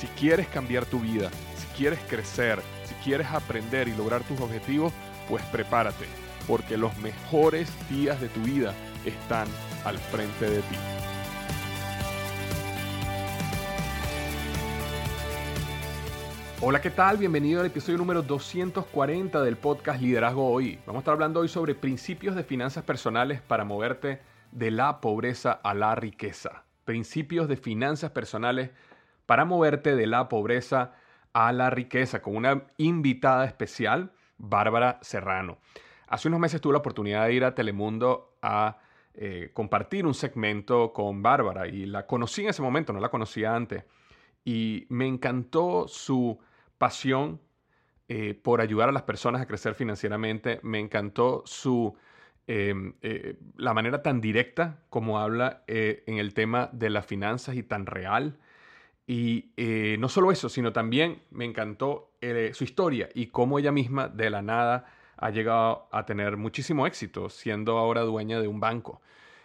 Si quieres cambiar tu vida, si quieres crecer, si quieres aprender y lograr tus objetivos, pues prepárate, porque los mejores días de tu vida están al frente de ti. Hola, ¿qué tal? Bienvenido al episodio número 240 del podcast Liderazgo Hoy. Vamos a estar hablando hoy sobre principios de finanzas personales para moverte de la pobreza a la riqueza. Principios de finanzas personales para moverte de la pobreza a la riqueza con una invitada especial, Bárbara Serrano. Hace unos meses tuve la oportunidad de ir a Telemundo a eh, compartir un segmento con Bárbara y la conocí en ese momento, no la conocía antes. Y me encantó su pasión eh, por ayudar a las personas a crecer financieramente. Me encantó su, em, eh, la manera tan directa como habla en el tema de las finanzas y tan real. Y no solo eso, sino también me encantó su historia y cómo ella misma de la nada ha llegado a tener muchísimo éxito, siendo ahora dueña de un banco.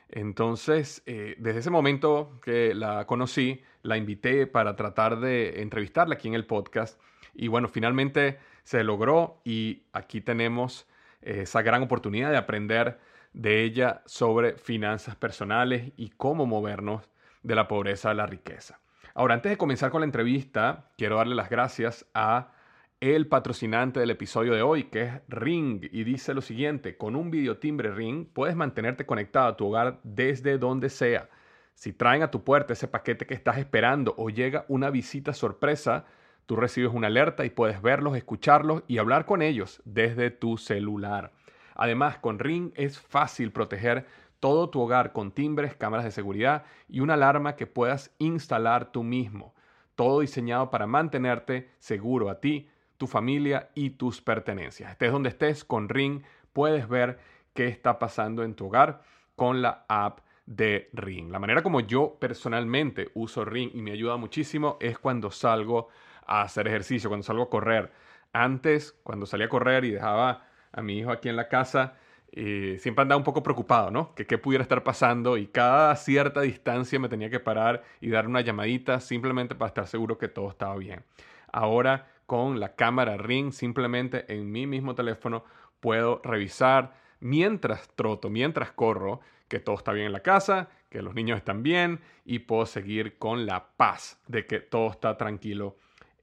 Entonces, desde ese momento que la conocí, la invité para tratar de entrevistarla aquí en el podcast y bueno, finalmente se logró y aquí tenemos eh, esa gran oportunidad de aprender de ella sobre finanzas personales y cómo movernos de la pobreza a la riqueza. Ahora, antes de comenzar con la entrevista, quiero darle las gracias a el patrocinante del episodio de hoy, que es Ring, y dice lo siguiente, con un videotimbre Ring puedes mantenerte conectado a tu hogar desde donde sea. Si traen a tu puerta ese paquete que estás esperando o llega una visita sorpresa, Tú recibes una alerta y puedes verlos, escucharlos y hablar con ellos desde tu celular. Además, con Ring es fácil proteger todo tu hogar con timbres, cámaras de seguridad y una alarma que puedas instalar tú mismo. Todo diseñado para mantenerte seguro a ti, tu familia y tus pertenencias. Estés donde estés, con Ring puedes ver qué está pasando en tu hogar con la app de Ring. La manera como yo personalmente uso Ring y me ayuda muchísimo es cuando salgo a hacer ejercicio, cuando salgo a correr. Antes, cuando salía a correr y dejaba a mi hijo aquí en la casa, eh, siempre andaba un poco preocupado, ¿no? Que qué pudiera estar pasando y cada cierta distancia me tenía que parar y dar una llamadita simplemente para estar seguro que todo estaba bien. Ahora con la cámara Ring, simplemente en mi mismo teléfono puedo revisar mientras troto, mientras corro, que todo está bien en la casa, que los niños están bien y puedo seguir con la paz de que todo está tranquilo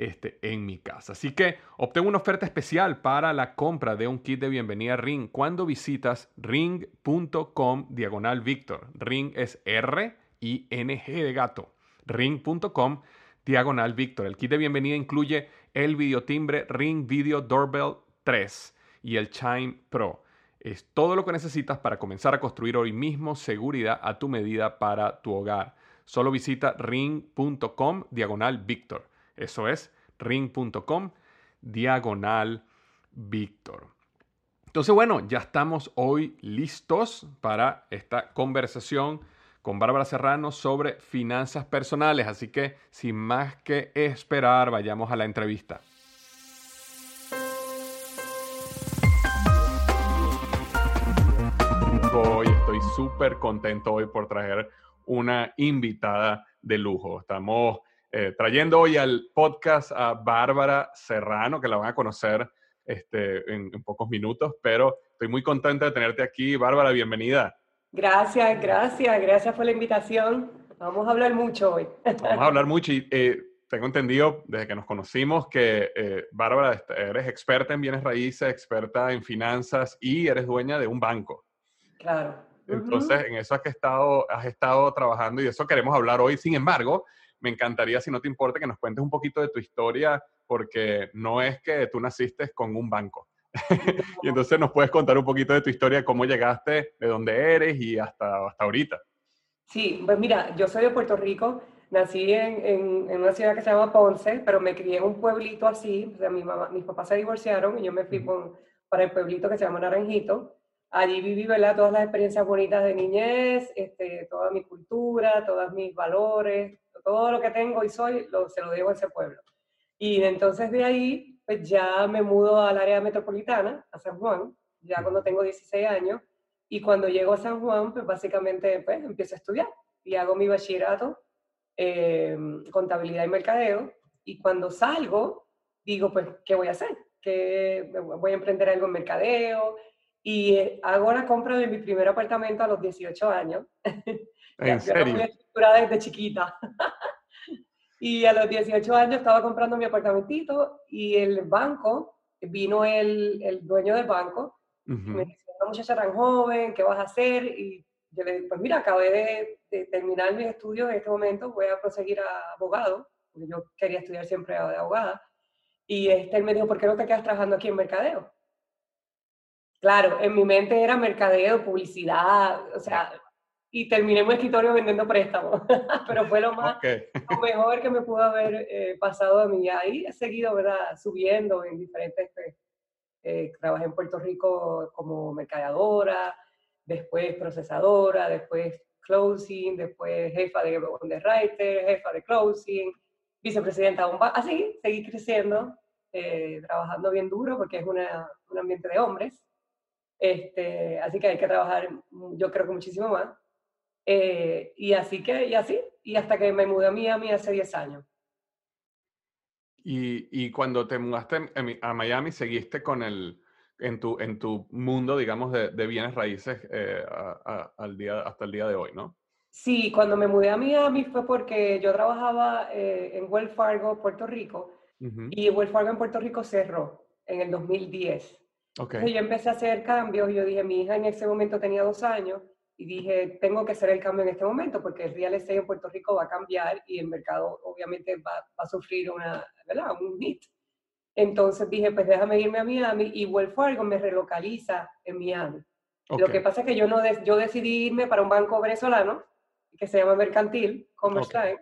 este, en mi casa. Así que obtengo una oferta especial para la compra de un kit de bienvenida Ring cuando visitas ring.com diagonal Victor. Ring es R I N G de gato. ring.com diagonal Victor. El kit de bienvenida incluye el videotimbre Ring Video Doorbell 3 y el Chime Pro. Es todo lo que necesitas para comenzar a construir hoy mismo seguridad a tu medida para tu hogar. Solo visita ring.com diagonal Victor. Eso es ring.com diagonal Víctor. Entonces, bueno, ya estamos hoy listos para esta conversación con Bárbara Serrano sobre finanzas personales. Así que, sin más que esperar, vayamos a la entrevista. Hoy estoy súper contento hoy por traer una invitada de lujo. Estamos eh, trayendo hoy al podcast a Bárbara Serrano, que la van a conocer este, en, pocos minutos, pero estoy muy contenta de tenerte aquí. Bárbara, bienvenida. Gracias, gracias, gracias por la invitación. Vamos a hablar mucho hoy. Vamos a hablar mucho y eh, tengo entendido desde que nos conocimos que eh, Bárbara, eres experta en bienes raíces, experta en finanzas y eres dueña de un banco. Claro. Entonces, en eso has estado, has estado trabajando y de eso queremos hablar hoy. Sin embargo, me encantaría, si no te importa, que nos cuentes un poquito de tu historia, porque no es que tú naciste con un banco. y entonces nos puedes contar un poquito de tu historia, cómo llegaste, de dónde eres y hasta, hasta ahorita. Sí, pues mira, yo soy de Puerto Rico, Nací en, en, una ciudad que se llama Ponce, pero me crié en un pueblito así. O sea, mi mamá, mis papás se divorciaron y yo me fui para el pueblito que se llama Naranjito. Allí viví ¿verdad? todas las experiencias bonitas de niñez, este, toda mi cultura, todos mis valores, todo lo que tengo y soy, lo, se lo debo a ese pueblo. Y entonces de ahí, pues ya me mudo al área metropolitana, a San Juan, ya cuando tengo 16 años. Y cuando llego a San Juan, pues básicamente pues, empiezo a estudiar y hago mi bachillerato eh, contabilidad y mercadeo, y cuando salgo, digo, pues, ¿qué voy a hacer? que voy a emprender algo en mercadeo, y eh, hago la compra de mi primer apartamento a los 18 años. ¿En serio? Muy estructurada desde chiquita. y a los 18 años estaba comprando mi apartamentito y el banco, vino el, el dueño del banco, me dice, una muchacha tan joven, ¿qué vas a hacer? Y yo le dije, pues mira, acabé de, terminar mis estudios en este momento, voy a proseguir a abogado, porque yo quería estudiar siempre de abogada. Y este, él me dijo, ¿por qué no te quedas trabajando aquí en mercadeo? Claro, en mi mente era mercadeo, publicidad, o sea, y terminé un escritorio vendiendo préstamos, pero fue lo más, lo mejor que me pudo haber eh, pasado a mí. Ahí he seguido, ¿verdad?, subiendo en diferentes, eh, trabajé en Puerto Rico como mercadeadora, después procesadora, después closing, después jefa de underwriter, jefa de closing, vicepresidenta de un así, seguí creciendo, eh, trabajando bien duro porque es una, un ambiente de hombres, este, así que hay que trabajar, yo creo que muchísimo más, eh, y así que, y así, y hasta que me mudé a Miami hace 10 años. Y, y cuando te mudaste a Miami, ¿seguiste con el, en tu, en tu mundo, digamos, de, de bienes raíces eh, al día, hasta el día de hoy, ¿no? Sí, cuando me mudé a Miami fue porque yo trabajaba eh, en Wells Fargo, Puerto Rico, y Wells Fargo en Puerto Rico cerró en el 2010. Okay. Entonces yo empecé a hacer cambios y yo dije, mi hija en ese momento tenía dos años y dije, tengo que hacer el cambio en este momento porque el real estate en Puerto Rico va a cambiar y el mercado obviamente va, va a sufrir una, ¿verdad? un hit. Entonces dije, pues déjame irme a Miami y Wells Fargo me relocaliza en Miami. Lo que pasa es que yo, no yo decidí irme para un banco venezolano que se llama Mercantil, Commerce okay.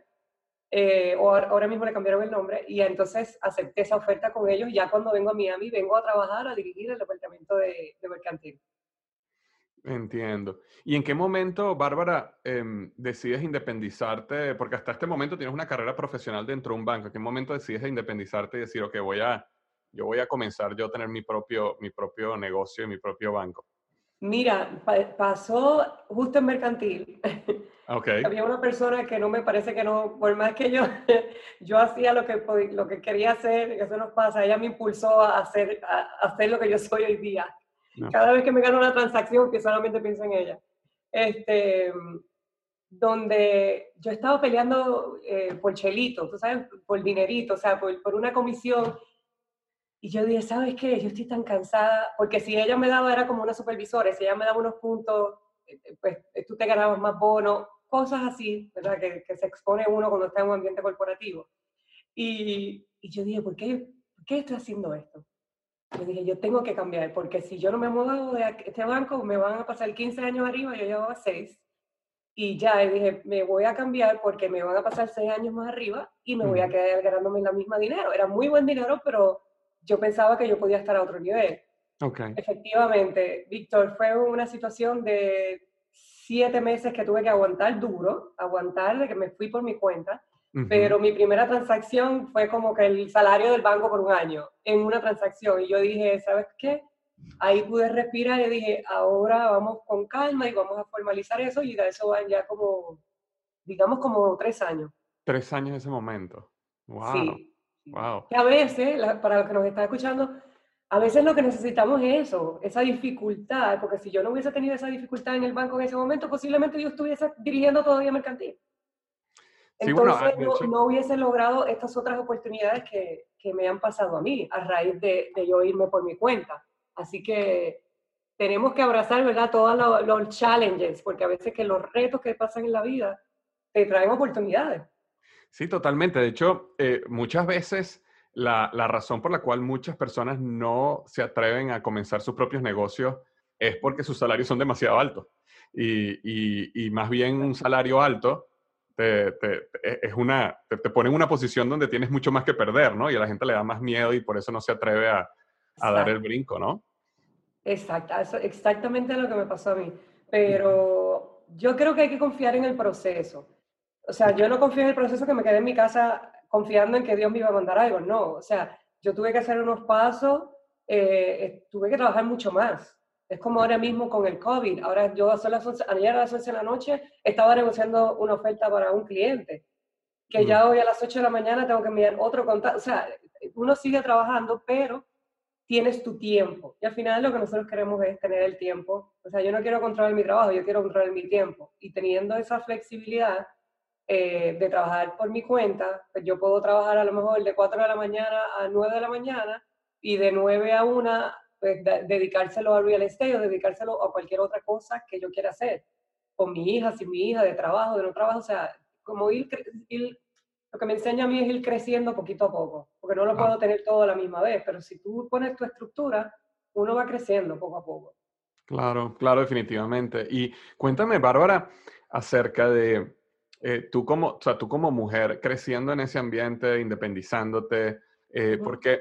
eh, o ahora mismo le cambiaron el nombre, y entonces acepté esa oferta con ellos. Ya cuando vengo a Miami, vengo a trabajar, a dirigir el departamento de, de Mercantil. Entiendo. ¿Y en qué momento, Bárbara, em, decides independizarte? Porque hasta este momento tienes una carrera profesional dentro de un banco. ¿En qué momento decides independizarte y decir, ok, voy a, yo voy a comenzar yo a tener mi propio, mi propio negocio y mi propio banco? Mira, pasó justo en mercantil. Okay. Había una persona que no me parece que no, por más que yo, yo hacía lo que, lo que quería hacer, eso nos pasa, ella me impulsó a hacer, a hacer lo que yo soy hoy día. Cada vez que me gano una transacción, que solamente pienso en ella. Este, donde yo estaba peleando eh, por chelito, tú sabes, por dinerito, o sea, por, por, una comisión. Y yo dije, ¿sabes qué? Yo estoy tan cansada, porque si ella me daba, era como una supervisora, si ella me daba unos puntos, eh, eh, pues tú te ganabas más bonos, cosas así, ¿verdad? Que, que, se expone uno cuando está en un ambiente corporativo. Y, y yo dije, ¿por qué, ¿por qué estoy haciendo esto? Yo dije, yo tengo que cambiar, porque si yo no me muevo de este banco, me van a pasar 15 años arriba, yo llevaba 6. Y ya, y dije, me voy a cambiar porque me van a pasar 6 años más arriba y me voy a quedar ganándome la misma dinero. Era muy buen dinero, pero yo pensaba que yo podía estar a otro nivel. Okay. Efectivamente, Víctor, fue una situación de siete meses que tuve que aguantar duro, aguantar de que me fui por mi cuenta pero mi primera transacción fue como que el salario del banco por un año en una transacción. Y yo dije, ¿sabes qué? Ahí pude respirar y dije, ahora vamos con calma y vamos a formalizar eso y de eso van ya como, digamos, como tres años. Tres años en ese momento. Wow. Sí. Wow. Que a veces, para los que nos están escuchando, a veces lo que necesitamos es eso, esa dificultad, porque si yo no hubiese tenido esa dificultad en el banco en ese momento, posiblemente yo estuviese dirigiendo todavía mercantil. Entonces no, hubiese logrado estas otras oportunidades que, que, me han pasado a mí a raíz de, de, yo irme por mi cuenta. Así que tenemos que abrazar, ¿verdad? Todos los, los challenges, porque a veces que los retos que pasan en la vida te traen oportunidades. Sí, totalmente. De hecho, eh, muchas veces la, la, razón por la cual muchas personas no se atreven a comenzar sus propios negocios es porque sus salarios son demasiado altos. Y, y, y más bien un salario alto te, te, es una, te, pone en una posición donde tienes mucho más que perder, ¿no? Y a la gente le da más miedo y por eso no se atreve a, a dar el brinco, ¿no? Exacto, exactamente lo que me pasó a mí. Pero yo creo que hay que confiar en el proceso. O sea, yo no confío en el proceso que me quedé en mi casa confiando en que Dios me iba a mandar algo. No, o sea, yo tuve que hacer unos pasos, eh, tuve que trabajar mucho más. Es como ahora mismo con el COVID. Ahora yo a las 11, ayer a las 11 de la noche estaba negociando una oferta para un cliente, que ya hoy a las 8 de la mañana tengo que enviar otro contacto. O sea, uno sigue trabajando, pero tienes tu tiempo. Y al final lo que nosotros queremos es tener el tiempo. O sea, yo no quiero controlar mi trabajo, yo quiero controlar mi tiempo. Y teniendo esa flexibilidad eh, de trabajar por mi cuenta, pues yo puedo trabajar a lo mejor de 4 de la mañana a 9 de la mañana y de 9 a 1 pues, dedicárselo al real estate o dedicárselo a cualquier otra cosa que yo quiera hacer. Con mi hija, sin mi hija, de trabajo, de no trabajo, o sea, como ir, lo que me enseña a mí es ir creciendo poquito a poco, porque no lo puedo tener todo a la misma vez, pero si tú pones tu estructura, uno va creciendo poco a poco. Claro, claro, definitivamente. Y cuéntame, Bárbara, acerca de eh, tú, como, o sea, tú como mujer creciendo en ese ambiente, independizándote, eh, porque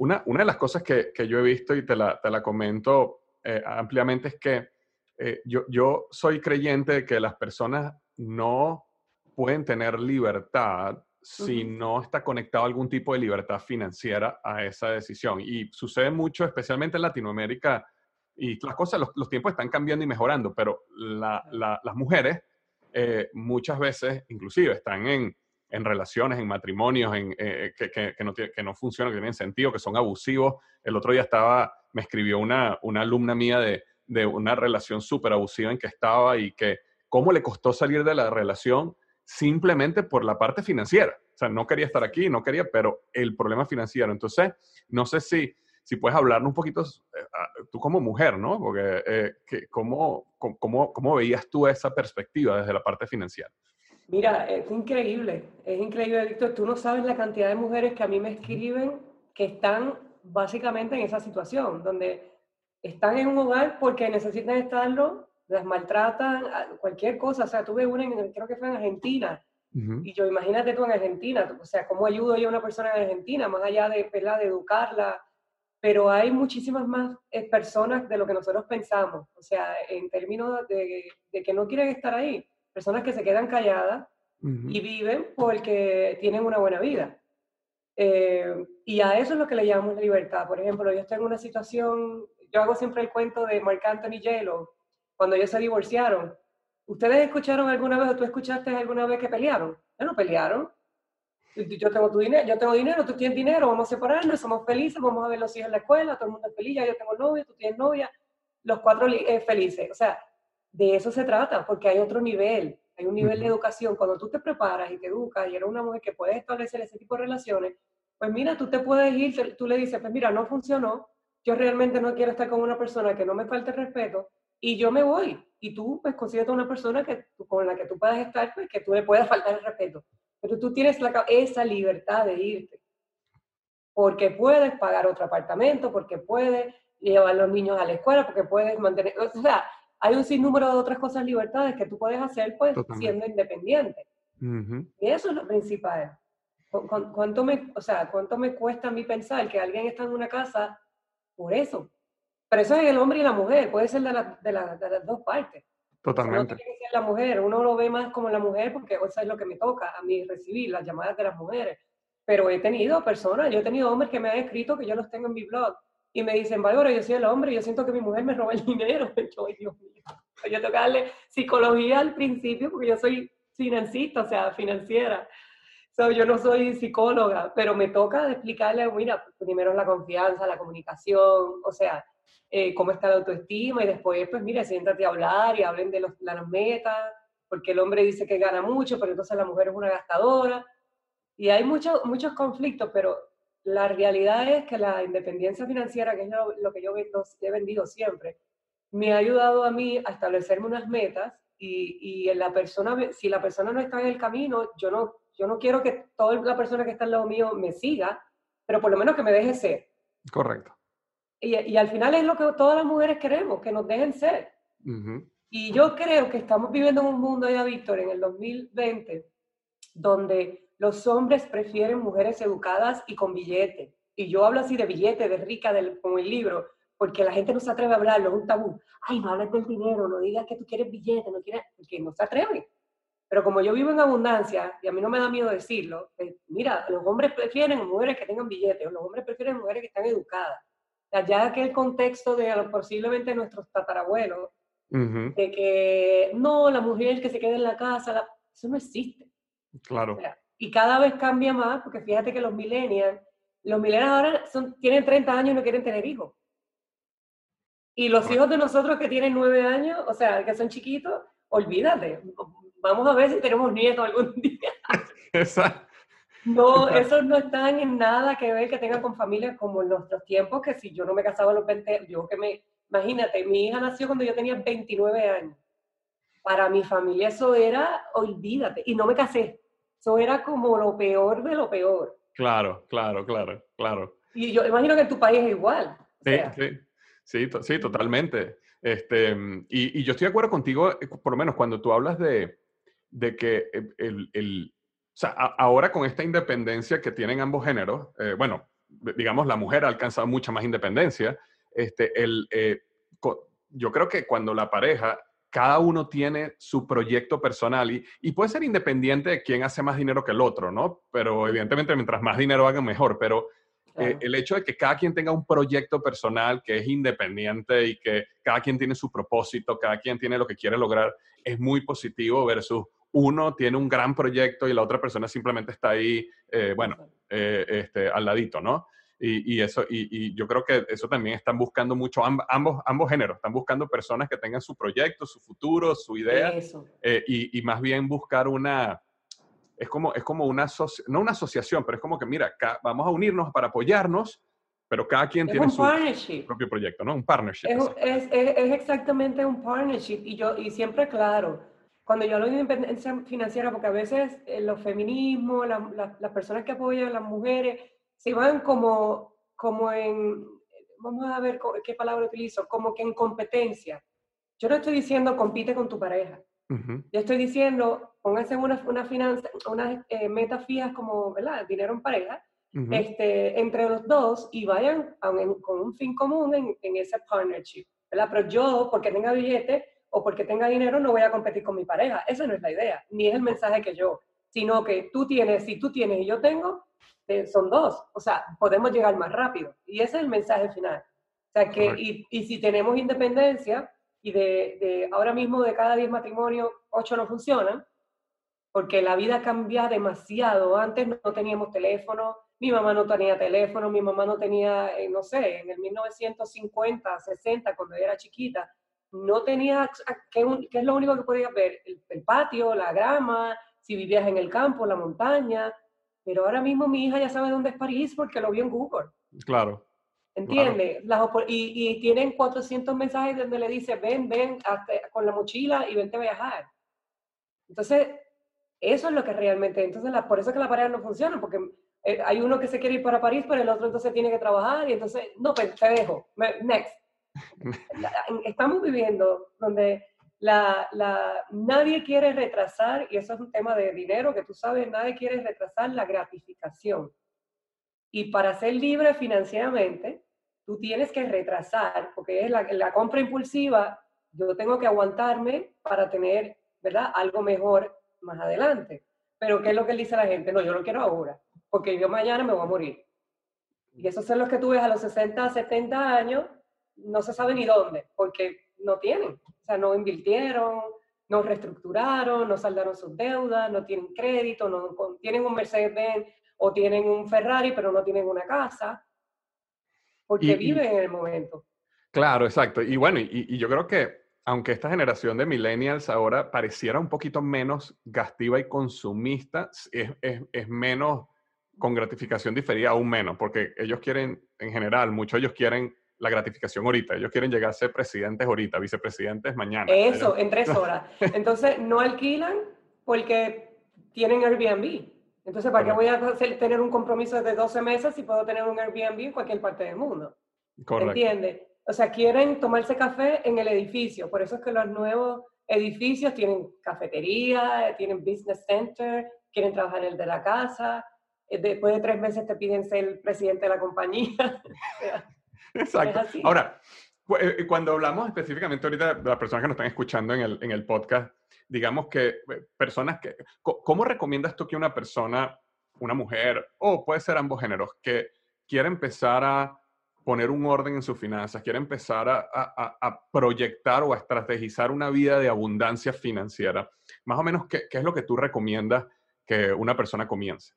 una, una de las cosas que, que, yo he visto y te la, te la comento eh, ampliamente es que eh, yo, yo soy creyente de que las personas no pueden tener libertad si no está conectado algún tipo de libertad financiera a esa decisión. Y sucede mucho, especialmente en Latinoamérica, y las cosas, los, los tiempos están cambiando y mejorando, pero la, las mujeres eh, muchas veces, inclusive, están en, en relaciones, en matrimonios en, eh, que, que, no, que no funcionan, que tienen sentido, que son abusivos. El otro día estaba, me escribió una, una alumna mía de, de una relación súper abusiva en que estaba y que cómo le costó salir de la relación simplemente por la parte financiera. O sea, no quería estar aquí, no quería, pero el problema financiero. Entonces, no sé si, si puedes hablarnos un poquito, eh, tú como mujer, ¿no? Porque, eh, que, ¿cómo, cómo, ¿cómo veías tú esa perspectiva desde la parte financiera? Mira, es increíble, es increíble, Víctor. Tú no sabes la cantidad de mujeres que a mí me escriben que están básicamente en esa situación, donde están en un hogar porque necesitan estarlo, las maltratan, cualquier cosa. O sea, tuve una, en, creo que fue en Argentina, y yo imagínate tú en Argentina, o sea, ¿cómo ayudo yo a una persona en Argentina, más allá de, de educarla? Pero hay muchísimas más eh, personas de lo que nosotros pensamos, o sea, en términos de, de que no quieren estar ahí personas que se quedan calladas y viven porque tienen una buena vida. Eh, y a eso es lo que le llamamos libertad. Por ejemplo, yo estoy en una situación, yo hago siempre el cuento de Mark Anthony J-Lo, cuando ellos se divorciaron. ¿Ustedes escucharon alguna vez o tú escuchaste alguna vez que pelearon? Ellos no pelearon. Yo tengo tu dinero, yo tengo dinero, tú tienes dinero, vamos a separarnos, somos felices, vamos a ver los hijos en la escuela, todo el mundo es feliz, ya yo tengo novia, tú tienes novia, los cuatro eh, felices. O sea, de eso se trata, porque hay otro nivel, hay un nivel de educación. Cuando tú te preparas y te educas y eres una mujer que puede establecer ese tipo de relaciones, pues mira, tú te puedes ir, tú le dices, pues mira, no funcionó, yo realmente no quiero estar con una persona que no me falte respeto y yo me voy. Y tú, pues, consigues una persona que, con la que tú puedas estar, pues, que tú le puedas faltar el respeto. Pero tú tienes la, esa libertad de irte. Porque puedes pagar otro apartamento, porque puedes llevar a los niños a la escuela, porque puedes mantener, o sea, hay un sinnúmero de otras cosas, libertades que tú puedes hacer pues siendo independiente. Y eso es lo principal. ¿Cuánto me, o sea, ¿Cuánto me cuesta a mí pensar que alguien está en una casa por eso? Pero eso es el hombre y la mujer, puede ser de, de, las dos partes. Totalmente. No tiene que ser la mujer, uno lo ve más como la mujer porque eso es lo que me toca a mí recibir, las llamadas de las mujeres. Pero he tenido personas, yo he tenido hombres que me han escrito, que yo los tengo en mi blog, y me dicen, Bárbara, yo soy el hombre, yo siento que mi mujer me roba el dinero. Yo, Dios mío. Yo tengo que darle psicología al principio porque yo soy financista, o sea, financiera. So, yo no soy psicóloga, pero me toca explicarle, mira, primero la confianza, la comunicación, o sea, eh, cómo está la autoestima y después, pues mira, siéntate a hablar y hablen de los, las metas. porque el hombre dice que gana mucho, pero entonces la mujer es una gastadora. Y hay muchos muchos conflictos, pero la realidad es que la independencia financiera, que es lo, que yo he vendido siempre, me ha ayudado a mí a establecerme unas metas y, y la persona, si la persona no está en el camino, yo no, yo no quiero que toda la persona que está al lado mío me siga, pero por lo menos que me deje ser. Correcto. Y, y al final es lo que todas las mujeres queremos, que nos dejen ser. Y yo creo que estamos viviendo en un mundo ya, Víctor, en el 2020, donde los hombres prefieren mujeres educadas y con billete. Y yo hablo así de billete, de rica, del, como el libro, porque la gente no se atreve a hablarlo, es un tabú. Ay, no hables del dinero, no digas que tú quieres billete, no quieres, porque no se atreven. Pero como yo vivo en abundancia, y a mí no me da miedo decirlo, pues, mira, los hombres prefieren mujeres que tengan billetes, los hombres prefieren mujeres que están educadas. Ya que el contexto de posiblemente nuestros tatarabuelos, de que no, la mujer que se queda en la casa, eso no existe. Claro y cada vez cambia más, porque fíjate que los millennials, los millennials ahora son, tienen 30 años y no quieren tener hijos. Y los hijos de nosotros que tienen 9 años, o sea, que son chiquitos, olvídate. Vamos a ver si tenemos nietos algún día. Exacto. No, esos no están en nada que ver que tengan con familias como en nuestros tiempos, que si yo no me casaba a los 20, yo que me, imagínate, mi hija nació cuando yo tenía 29 años. Para mi familia eso era, olvídate, y no me casé. Eso era como lo peor de lo peor. Claro, claro, claro, claro. Y yo imagino que en tu país es igual. Sí, sí, sí, totalmente. Este, y, yo estoy de acuerdo contigo, eh, por lo menos cuando tú hablas de, de que el, el, o sea, ahora con esta independencia que tienen ambos géneros, eh, bueno, digamos, la mujer ha alcanzado mucha más independencia, este, el, eh, yo creo que cuando la pareja cada uno tiene su proyecto personal y, puede ser independiente de quién hace más dinero que el otro, ¿no? Pero evidentemente mientras más dinero hagan, mejor. Pero eh, el hecho de que cada quien tenga un proyecto personal que es independiente y que cada quien tiene su propósito, cada quien tiene lo que quiere lograr, es muy positivo versus uno tiene un gran proyecto y la otra persona simplemente está ahí, eh, bueno, eh, este, al ladito, ¿no? Y, eso, y, yo creo que eso también están buscando mucho, ambos, ambos géneros, están buscando personas que tengan su proyecto, su futuro, su idea, eh, y, más bien buscar una, es como, es como una, no una asociación, pero es como que, mira, vamos a unirnos para apoyarnos, pero cada quien tiene su, propio proyecto, ¿no? Un partnership. Es, es, es, exactamente un partnership, y yo, y siempre claro, cuando yo hablo de independencia financiera, porque a veces eh, los feminismos, las personas que apoyan a las mujeres, se van como, como en, vamos a ver qué palabra utilizo, como que en competencia. Yo no estoy diciendo compite con tu pareja. Yo estoy diciendo, pónganse unas una finanza, unas eh, metas fijas como, ¿verdad? Dinero en pareja, este, entre los dos y vayan con un fin común en, en, ese partnership, ¿verdad? Pero yo, porque tenga billete o porque tenga dinero, no voy a competir con mi pareja. Esa no es la idea, ni es el mensaje que yo, sino que tú tienes, si tú tienes y yo tengo, eh, son dos, o sea, podemos llegar más rápido. Y ese es el mensaje final. O sea, que, y, y, si tenemos independencia, y de, de, ahora mismo de cada 10 matrimonios, 8 no funcionan, porque la vida cambia demasiado. Antes no teníamos teléfono, mi mamá no tenía teléfono, mi mamá no tenía, eh, no sé, en el 1950, 60, cuando era chiquita, no tenía, ¿qué, es lo único que podías ver? el, patio, la grama, si vivías en el campo, la montaña, pero ahora mismo mi hija ya sabe dónde es París porque lo vio en Google. Claro. ¿Entiendes? Y, y, tienen 400 mensajes donde le dice, ven, ven con la mochila y vente a viajar. Entonces, eso es lo que realmente, entonces la, por eso es que la pareja no funciona, porque eh, hay uno que se quiere ir para París, pero el otro entonces tiene que trabajar y entonces, no, pues te dejo, next. Estamos viviendo donde la, la, nadie quiere retrasar, y eso es un tema de dinero que tú sabes, nadie quiere retrasar la gratificación. Y para ser libre financieramente, tú tienes que retrasar, porque es la, la compra impulsiva, yo tengo que aguantarme para tener, ¿verdad?, algo mejor más adelante. Pero ¿qué es lo que dice la gente? No, yo lo quiero ahora, porque yo mañana me voy a morir. Y esos son los que tú ves a los 60, 70 años, no se sabe ni dónde, porque no tienen no invirtieron, no reestructuraron, no saldaron sus deudas, no tienen crédito, no tienen un Mercedes-Benz o tienen un Ferrari, pero no tienen una casa, porque viven en el momento. Claro, exacto. Y bueno, y, yo creo que aunque esta generación de millennials ahora pareciera un poquito menos gastiva y consumista, es, es, es menos con gratificación diferida, aún menos, porque ellos quieren, en general, muchos ellos quieren la gratificación ahorita. Ellos quieren llegar a ser presidentes ahorita, vicepresidentes mañana. Eso, en tres horas. Entonces, no alquilan porque tienen Airbnb. Entonces, ¿para qué voy a hacer, tener un compromiso de 12 meses si puedo tener un Airbnb en cualquier parte del mundo? Correcto. ¿Entiendes? O sea, quieren tomarse café en el edificio. Por eso es que los nuevos edificios tienen cafetería, tienen business center, quieren trabajar en el de la casa. Eh, después de tres meses te piden ser el presidente de la compañía. Exacto. Ahora, eh, eh, cuando hablamos específicamente ahorita de las personas que nos están escuchando en el, en el podcast, digamos que eh, personas que, ¿cómo recomiendas tú que una persona, una mujer, o puede ser ambos géneros, que quiere empezar a poner un orden en sus finanzas, quiere empezar a, a, a, proyectar o a estrategizar una vida de abundancia financiera, más o menos, ¿qué, qué es lo que tú recomiendas que una persona comience?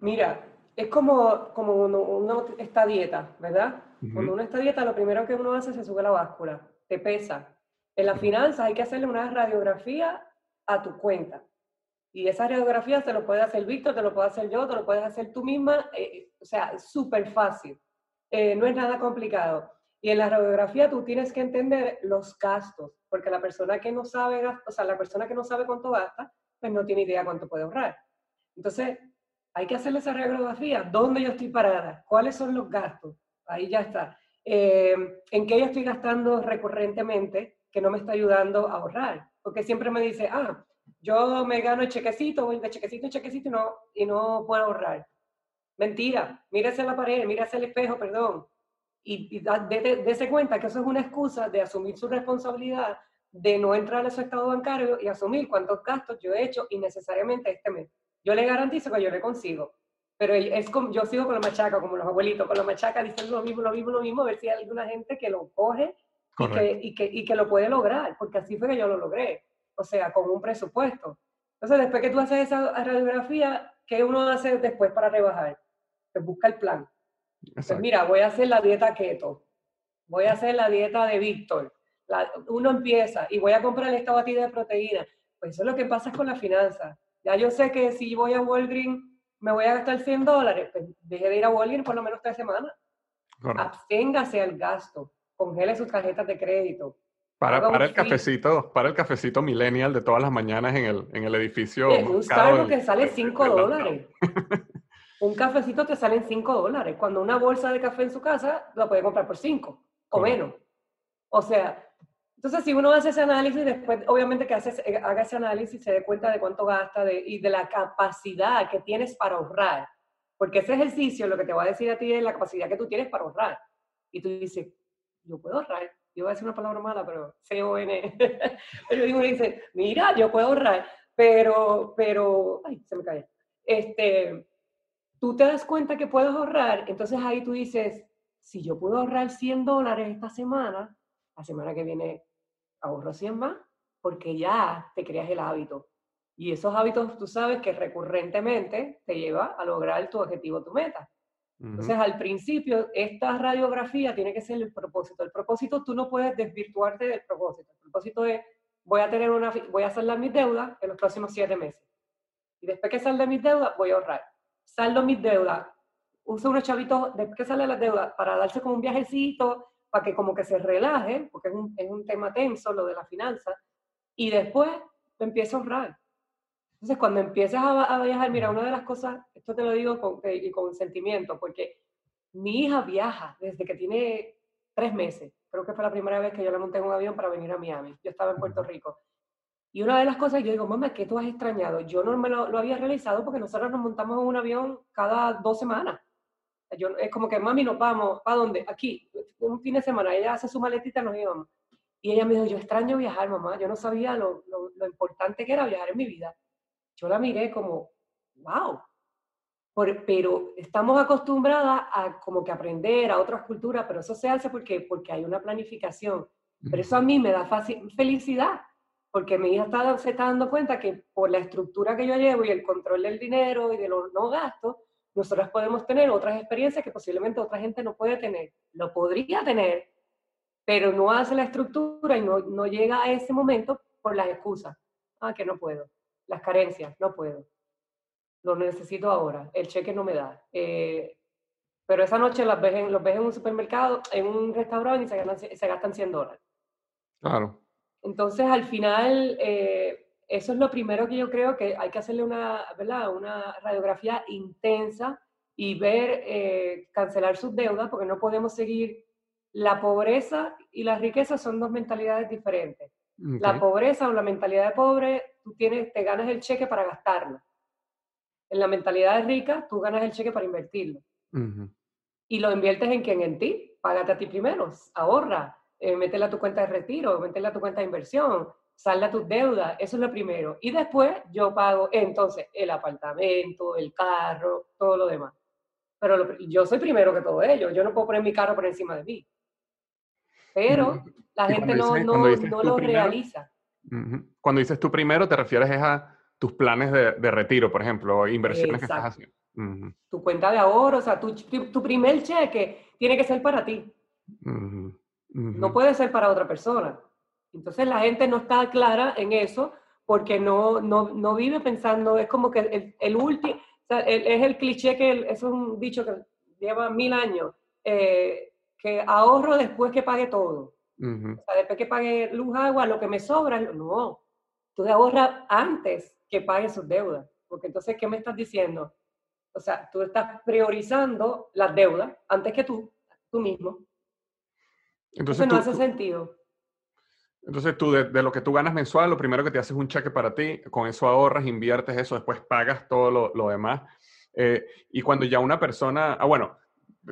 Mira, es como, como uno, está dieta, ¿verdad? Cuando uno está dieta, lo primero que uno hace es se sube la báscula, te pesa. En las finanzas hay que hacerle una radiografía a tu cuenta. Y esa radiografía se lo puede hacer Víctor, te lo puede hacer yo, te lo puedes hacer tú misma. Eh, o sea, súper fácil. Eh, no es nada complicado. Y en la radiografía tú tienes que entender los gastos, porque la persona que no sabe, o sea, la persona que no sabe cuánto gasta, pues no tiene idea cuánto puede ahorrar. Entonces, hay que hacerle esa radiografía. ¿Dónde yo estoy parada? ¿Cuáles son los gastos? Ahí ya está. Eh, ¿En qué yo estoy gastando recurrentemente que no me está ayudando a ahorrar? Porque siempre me dice, ah, yo me gano el chequecito, voy de chequecito en chequecito y no, y no puedo ahorrar. Mentira, mírese la pared, mírese al espejo, perdón. Y, y dése cuenta que eso es una excusa de asumir su responsabilidad, de no entrar a su estado bancario y asumir cuántos gastos yo he hecho innecesariamente este mes. Yo le garantizo que yo le consigo. Pero es como, yo sigo con la machaca, como los abuelitos, con la machaca dicen lo mismo, lo mismo, lo mismo, a ver si hay alguna gente que lo coge y que, y que, y, que, lo puede lograr, porque así fue que yo lo logré. O sea, con un presupuesto. Entonces, después que tú haces esa radiografía, ¿qué uno hace después para rebajar? Pues busca el plan. Pues mira, voy a hacer la dieta keto, voy a hacer la dieta de Víctor. uno empieza y voy a comprar esta batida de proteína. Pues eso es lo que pasa con la finanza. Ya yo sé que si voy a Walgreens me voy a gastar 100 dólares, pues deje de ir a Walgreens por lo menos tres semanas. Absténgase al gasto, congele sus tarjetas de crédito. Para, para el cafecito, para el cafecito millennial de todas las mañanas en el, en el edificio. un Starbucks que sale 5 dólares. un cafecito te sale en 5 dólares. Cuando una bolsa de café en su casa la puede comprar por 5 o menos. O sea, entonces, si uno hace ese análisis, después, obviamente que hace, eh, haga ese análisis, se dé cuenta de cuánto gasta y de la capacidad que tienes para ahorrar. Porque ese ejercicio lo que te va a decir a ti es la capacidad que tú tienes para ahorrar. Y tú dices, yo puedo ahorrar. Yo voy a decir una palabra mala, pero C-O-N. pero uno dice, mira, yo puedo ahorrar. Pero, pero, ay, se me cae. Este, tú te das cuenta que puedes ahorrar, entonces ahí tú dices, si yo puedo ahorrar 100 dólares esta semana, la semana que viene ahorro 100 más, porque ya te creas el hábito. Y esos hábitos tú sabes que recurrentemente te lleva a lograr tu objetivo, tu meta. Entonces, al principio, esta radiografía tiene que ser el propósito. El propósito, tú no puedes desvirtuarte del propósito. El propósito es, voy a, tener una, voy a saldar mis deudas en los próximos siete meses. Y después que salde mis deudas, voy a ahorrar. Saldo mis deudas. Uso unos chavitos, después que sale las deudas, para darse como un viajecito, para que como que se relaje, porque es un, es un tema tenso lo de la finanza, y después empieza a ahorrar. Entonces, cuando empiezas a, viajar, mira, una de las cosas, esto te lo digo con, eh, y con sentimiento, porque mi hija viaja desde que tiene tres meses. Creo que fue la primera vez que yo la monté en un avión para venir a Miami. Yo estaba en Puerto Rico. Y una de las cosas, yo digo, mamá, ¿qué tú has extrañado? Yo no me lo, lo había realizado porque nosotros nos montamos en un avión cada dos semanas. Yo, es como que, mami, nos vamos, ¿para dónde? Aquí, un fin de semana, ella hace su maletita, nos íbamos. Y ella me dijo, yo extraño viajar, mamá, yo no sabía lo, lo, importante que era viajar en mi vida. Yo la miré como, wow, pero estamos acostumbradas a como que aprender a otras culturas, pero eso se hace porque, porque hay una planificación. Pero eso a mí me da fácil, felicidad, porque mi hija está, se está dando cuenta que por la estructura que yo llevo y el control del dinero y de los no gastos, nosotros podemos tener otras experiencias que posiblemente otra gente no puede tener. Lo podría tener, pero no hace la estructura y no, no llega a ese momento por las excusas. Ah, que no puedo. Las carencias, no puedo. Lo necesito ahora. El cheque no me da. Eh, pero esa noche las ves en, los ves en un supermercado, en un restaurante y se, se gastan 100 dólares. Claro. Entonces, al final, eh, eso es lo primero que yo creo que hay que hacerle una, ¿verdad? una radiografía intensa y ver, eh, cancelar sus deudas, porque no podemos seguir. La pobreza y la riqueza son dos mentalidades diferentes. La pobreza o la mentalidad de pobre, tú tienes, te ganas el cheque para gastarlo. En la mentalidad de rica, tú ganas el cheque para invertirlo. Y lo inviertes en quién? En ti. Págate a ti primero, ahorra, eh, métele a tu cuenta de retiro, métele a tu cuenta de inversión, salda tus deudas, eso es lo primero. Y después yo pago entonces el apartamento, el carro, todo lo demás. Pero yo soy primero que todo ello, yo no puedo poner mi carro por encima de mí. Pero la gente no, no, lo realiza. Cuando dices tú primero, te refieres a tus planes de, de retiro, por ejemplo, inversiones que estás haciendo. Tu cuenta de ahorro, o sea, tu, tu, primer cheque tiene que ser para ti. No puede ser para otra persona. Entonces la gente no está clara en eso porque no, no, no vive pensando, es como que el, el último, o sea, es el cliché que es un dicho que lleva mil años, eh, que ahorro después que pague todo. O sea, después que pague luz, agua, lo que me sobra, no. Tú ahorras antes que pague sus deudas. Porque entonces, ¿qué me estás diciendo? O sea, tú estás priorizando las deudas antes que tú, tú mismo. Entonces, no hace sentido. Entonces tú, de, lo que tú ganas mensual, lo primero que te haces es un cheque para ti, con eso ahorras, inviertes eso, después pagas todo lo, demás. Eh, y cuando ya una persona, ah, bueno,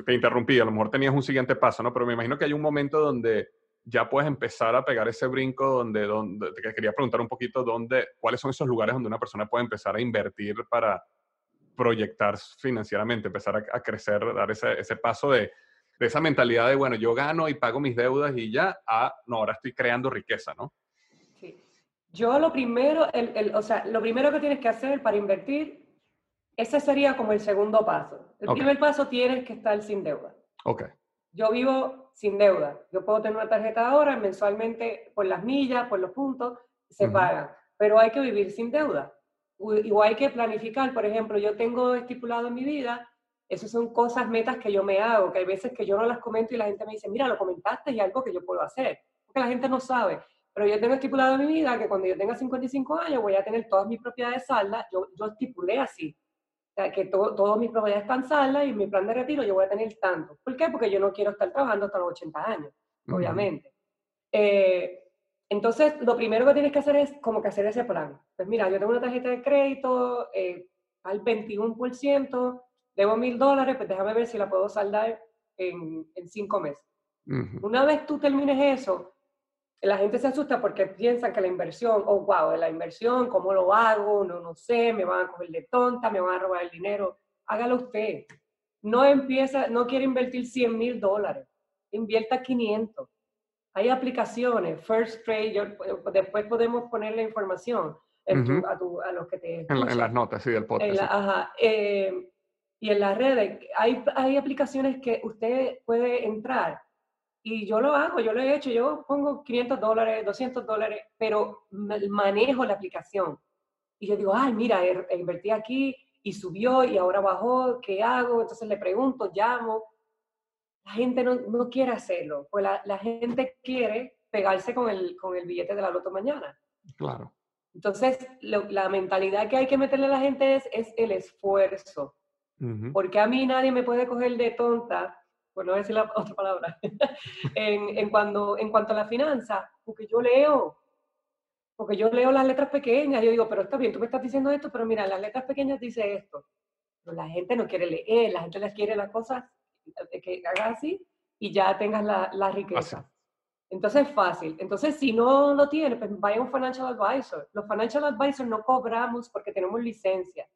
te interrumpí, a lo mejor tenías un siguiente paso, ¿no? Pero me imagino que hay un momento donde ya puedes empezar a pegar ese brinco donde, donde te quería preguntar un poquito dónde, cuáles son esos lugares donde una persona puede empezar a invertir para proyectar financieramente, empezar a, crecer, dar ese, ese paso de, de, esa mentalidad de, bueno, yo gano y pago mis deudas y ya, a, no, ahora estoy creando riqueza, ¿no? Sí. Yo lo primero, el, el, o sea, lo primero que tienes que hacer para invertir, ese sería como el segundo paso. El primer paso tienes que estar sin deuda. Ok. Yo vivo sin deuda. Yo puedo tener una tarjeta ahora, mensualmente por las millas, por los puntos, se pagan. Pero hay que vivir sin deuda. Igual hay que planificar. Por ejemplo, yo tengo estipulado en mi vida, esas son cosas, metas que yo me hago, que hay veces que yo no las comento y la gente me dice, mira, lo comentaste y algo que yo puedo hacer. Porque la gente no sabe. Pero yo tengo estipulado en mi vida que cuando yo tenga 55 años voy a tener todas mis propiedades saldas. Yo, yo estipulé así que todos mis propiedades están saldas y mi plan de retiro yo voy a tener tanto. ¿Por qué? Porque yo no quiero estar trabajando hasta los 80 años, obviamente. Eh, entonces, lo primero que tienes que hacer es como que hacer ese plan. Pues mira, yo tengo una tarjeta de crédito eh, al 21%, debo mil dólares, pues déjame ver si la puedo saldar en, en cinco meses. Una vez tú termines eso, la gente se asusta porque piensan que la inversión, oh, wow, la inversión, ¿cómo lo hago? No, no sé, me van a coger de tonta, me van a robar el dinero. Hágalo usted. No empieza, no quiere invertir 100 mil dólares, invierta 500. Hay aplicaciones, First Trade, después podemos poner la información a, los que te... En, las notas, sí, del podcast. ajá, eh, y en las redes, hay, hay aplicaciones que usted puede entrar y yo lo hago, yo lo he hecho, yo pongo 500 dólares, 200 dólares, pero manejo la aplicación. Y yo digo, ay, mira, invertí aquí y subió y ahora bajó, ¿qué hago? Entonces le pregunto, llamo. La gente no, no quiere hacerlo, pues la, la, gente quiere pegarse con el, con el billete de la loto mañana. Claro. Entonces, la mentalidad que hay que meterle a la gente es, es el esfuerzo. Porque a mí nadie me puede coger de tonta por no decir la otra palabra, en, en, cuando, en cuanto a la finanza, porque yo leo, porque yo leo las letras pequeñas, yo digo, pero está bien, tú me estás diciendo esto, pero mira, las letras pequeñas dice esto. Pero la gente no quiere leer, la gente les quiere las cosas que hagas así y ya tengas la, la riqueza. Entonces es fácil. Entonces, si no lo tiene, pues vaya a un financial advisor. Los financial advisors no cobramos porque tenemos licencia.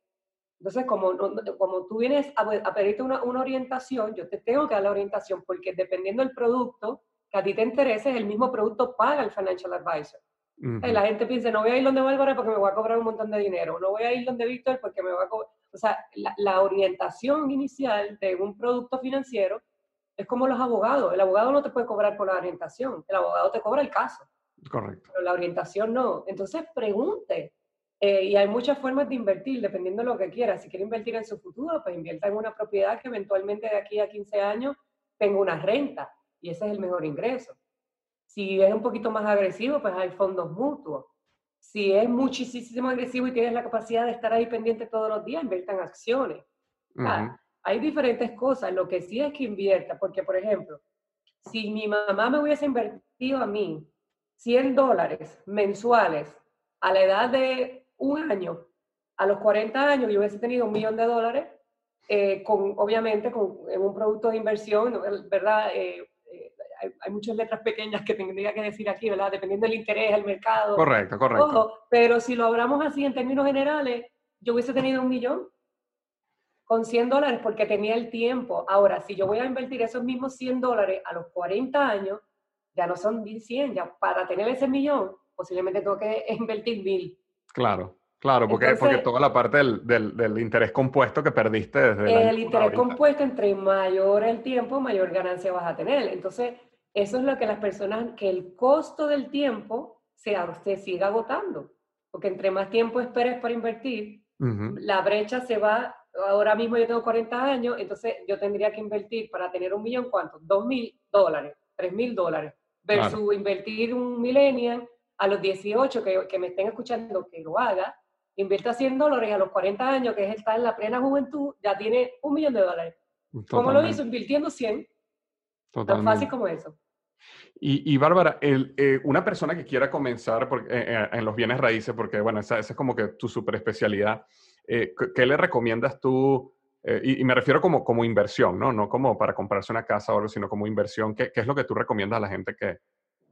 Entonces, como, como tú vienes a, pedirte una, una, orientación, yo te tengo que dar la orientación porque dependiendo del producto que a ti te interese, el mismo producto paga el financial advisor. la gente piensa, no voy a ir donde Álvaro porque me voy a cobrar un montón de dinero, no voy a ir donde Víctor porque me va a cobrar... O sea, la, la orientación inicial de un producto financiero Es como los abogados. El abogado no te puede cobrar por la orientación. El abogado te cobra el caso. Correcto. Pero la orientación no. Entonces, pregunte. Eh, y hay muchas formas de invertir, dependiendo de lo que quiera. Si quiere invertir en su futuro, pues invierta en una propiedad que eventualmente de aquí a 15 años tenga una renta. Y ese es el mejor ingreso. Si es un poquito más agresivo, pues hay fondos mutuos. Si es muchísimo agresivo y tienes la capacidad de estar ahí pendiente todos los días, invierta en acciones. Hay diferentes cosas. Lo que sí es que invierta, porque, por ejemplo, si mi mamá me hubiese invertido a mí 100 dólares mensuales a la edad de un año, a los 40 años yo hubiese tenido un millón de dólares, eh, con, obviamente con, en un producto de inversión, ¿verdad? Eh, eh, hay, muchas letras pequeñas que tendría que decir aquí, ¿verdad? Dependiendo del interés, el mercado. Correcto, correcto. pero si lo hablamos así en términos generales, yo hubiese tenido un millón con 100 dólares porque tenía el tiempo. Ahora, si yo voy a invertir esos mismos 100 dólares a los 40 años, ya no son 100, ya para tener ese millón, posiblemente tengo que invertir mil. Claro, claro, porque, porque toda la parte del, del, interés compuesto que perdiste desde el, el interés compuesto, entre mayor el tiempo, mayor ganancia vas a tener. Entonces, eso es lo que las personas, que el costo del tiempo se, se siga agotando. Porque entre más tiempo esperes para invertir, la brecha se va ahora mismo yo tengo 40 años, entonces yo tendría que invertir para tener un millón, ¿cuánto? Dos mil dólares, tres mil dólares, versus invertir un millennial a los 18, que, que, me estén escuchando, que lo haga, invierta 100 dólares a los 40 años, que es estar en la plena juventud, ya tiene un millón de dólares. ¿Cómo lo hizo? Invirtiendo 100. Tan fácil como eso. Y, y Bárbara, el, eh, una persona que quiera comenzar eh, eh, en los bienes raíces, porque bueno, esa, esa es como que tu super especialidad, eh, ¿qué le recomiendas tú? Y, me refiero como, como inversión, ¿no? No como para comprarse una casa o algo, sino como inversión. ¿Qué, ¿Qué, es lo que tú recomiendas a la gente que,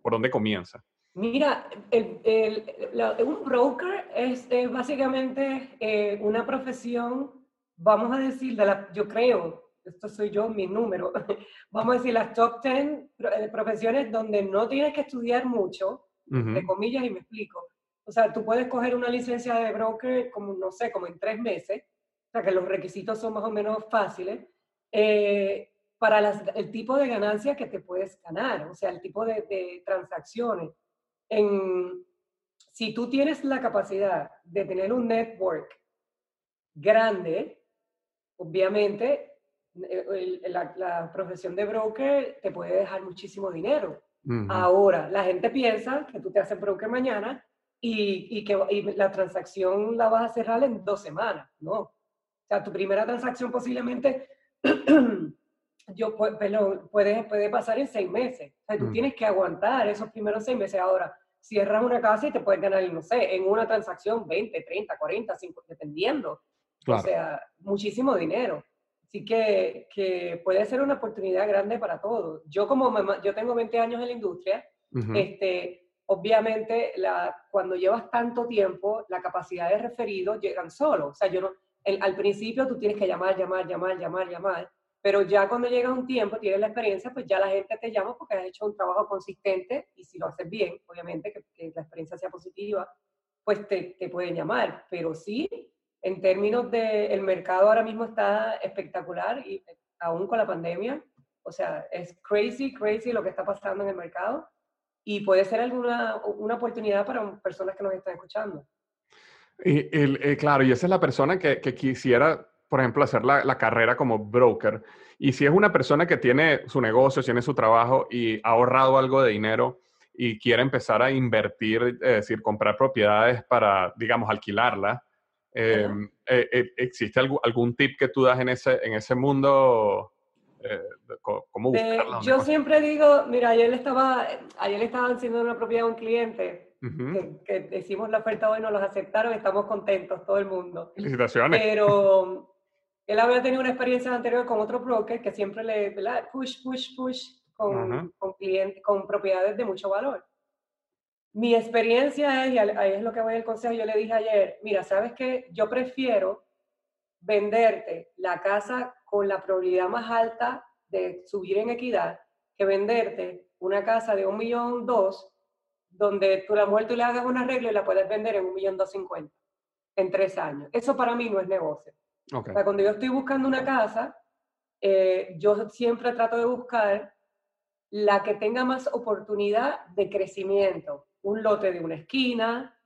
por dónde comienza? Mira, el, el, un broker es básicamente eh, una profesión, vamos a decir, de la, yo creo, esto soy yo, mi número, vamos a decir las top 10 profesiones donde no tienes que estudiar mucho, de comillas, y me explico. O sea, tú puedes coger una licencia de broker como, no sé, como en tres meses, o sea, que los requisitos son más o menos fáciles, eh, para el tipo de ganancias que te puedes ganar, o sea, el tipo de, transacciones. En, si tú tienes la capacidad de tener un network grande, obviamente eh, la, profesión de broker te puede dejar muchísimo dinero. Ahora, la gente piensa que tú te haces broker mañana y, que la transacción la vas a cerrar en dos semanas, ¿no? O sea, tu primera transacción posiblemente yo, pero puede, puede pasar en seis meses. O sea, tú mm. tienes que aguantar esos primeros seis meses. Ahora, cierras una casa y te puedes ganar, no sé, en una transacción 20, 30, 40, 50, dependiendo. O sea, muchísimo dinero. Así que, que, puede ser una oportunidad grande para todos. Yo como mamá, yo tengo 20 años en la industria, este, obviamente la, cuando llevas tanto tiempo, la capacidad de referidos llegan solo. O sea, yo no, al principio tú tienes que llamar, llamar, llamar, llamar, llamar, pero ya cuando llega un tiempo, tienes la experiencia, pues ya la gente te llama porque has hecho un trabajo consistente y si lo haces bien, obviamente que, la experiencia sea positiva, pues te, te, pueden llamar. Pero sí, en términos de, el mercado ahora mismo está espectacular y aún con la pandemia, o sea, es crazy, crazy lo que está pasando en el mercado y puede ser alguna una oportunidad para personas que nos están escuchando. Y, el, eh, claro, y esa es la persona que, que quisiera, por ejemplo, hacer la, la, carrera como broker. Y si es una persona que tiene su negocio, tiene su trabajo y ha ahorrado algo de dinero y quiere empezar a invertir, es decir, comprar propiedades para, digamos, alquilarla, em, eh, eh, ¿existe algún, algún tip que tú das en ese, en ese mundo eh, cómo buscarla. yo siempre digo, mira, ayer estaba, ayer estaba haciendo una propiedad a un cliente que, decimos la oferta hoy, nos los aceptaron, estamos contentos, todo el mundo. Felicitaciones. Pero él había tenido una experiencia anterior con otro broker que siempre le push, push, push con, con, clientes, con propiedades de mucho valor. Mi experiencia es, y ahí es lo que voy al consejo, yo le dije ayer, mira, ¿sabes qué? Yo prefiero venderte la casa con la probabilidad más alta de subir en equidad que venderte una casa de un millón dos, donde tú la muerte le hagas un arreglo y la puedes vender en un millón dos cincuenta en tres años. Eso para mí no es negocio. O sea, cuando yo estoy buscando una casa, eh, yo siempre trato de buscar la que tenga más oportunidad de crecimiento. Un lote de una esquina,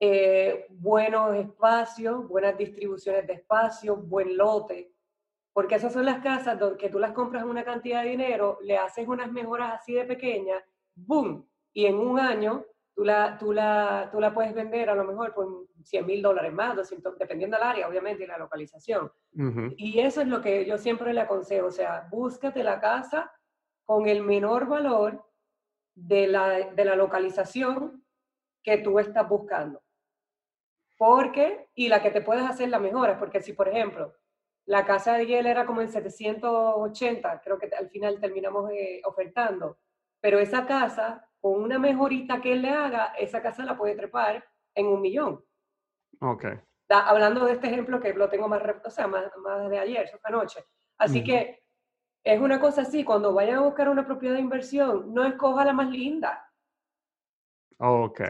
eh, buenos espacios, buenas distribuciones de espacios, buen lote. Porque esas son las casas donde tú las compras una cantidad de dinero, le haces unas mejoras así de pequeñas, ¡boom! Y en un año tú la, tú la, tú la puedes vender a lo mejor por 100 mil dólares más, 200, dependiendo del área, obviamente, y la localización. Y eso es lo que yo siempre le aconsejo, o sea, búscate la casa con el menor valor de la, de la localización que tú estás buscando. Porque, y la que te puedes hacer la mejora, porque si, por ejemplo, la casa de Yale era como en 780, creo que al final terminamos eh, ofertando, pero esa casa con una mejorita que él le haga, esa casa la puede trepar en un millón. Ok. hablando de este ejemplo que lo tengo más, o sea, más, más de ayer, esta noche. Así que es una cosa así, cuando vayan a buscar una propiedad de inversión, no escoja la más linda. Ok.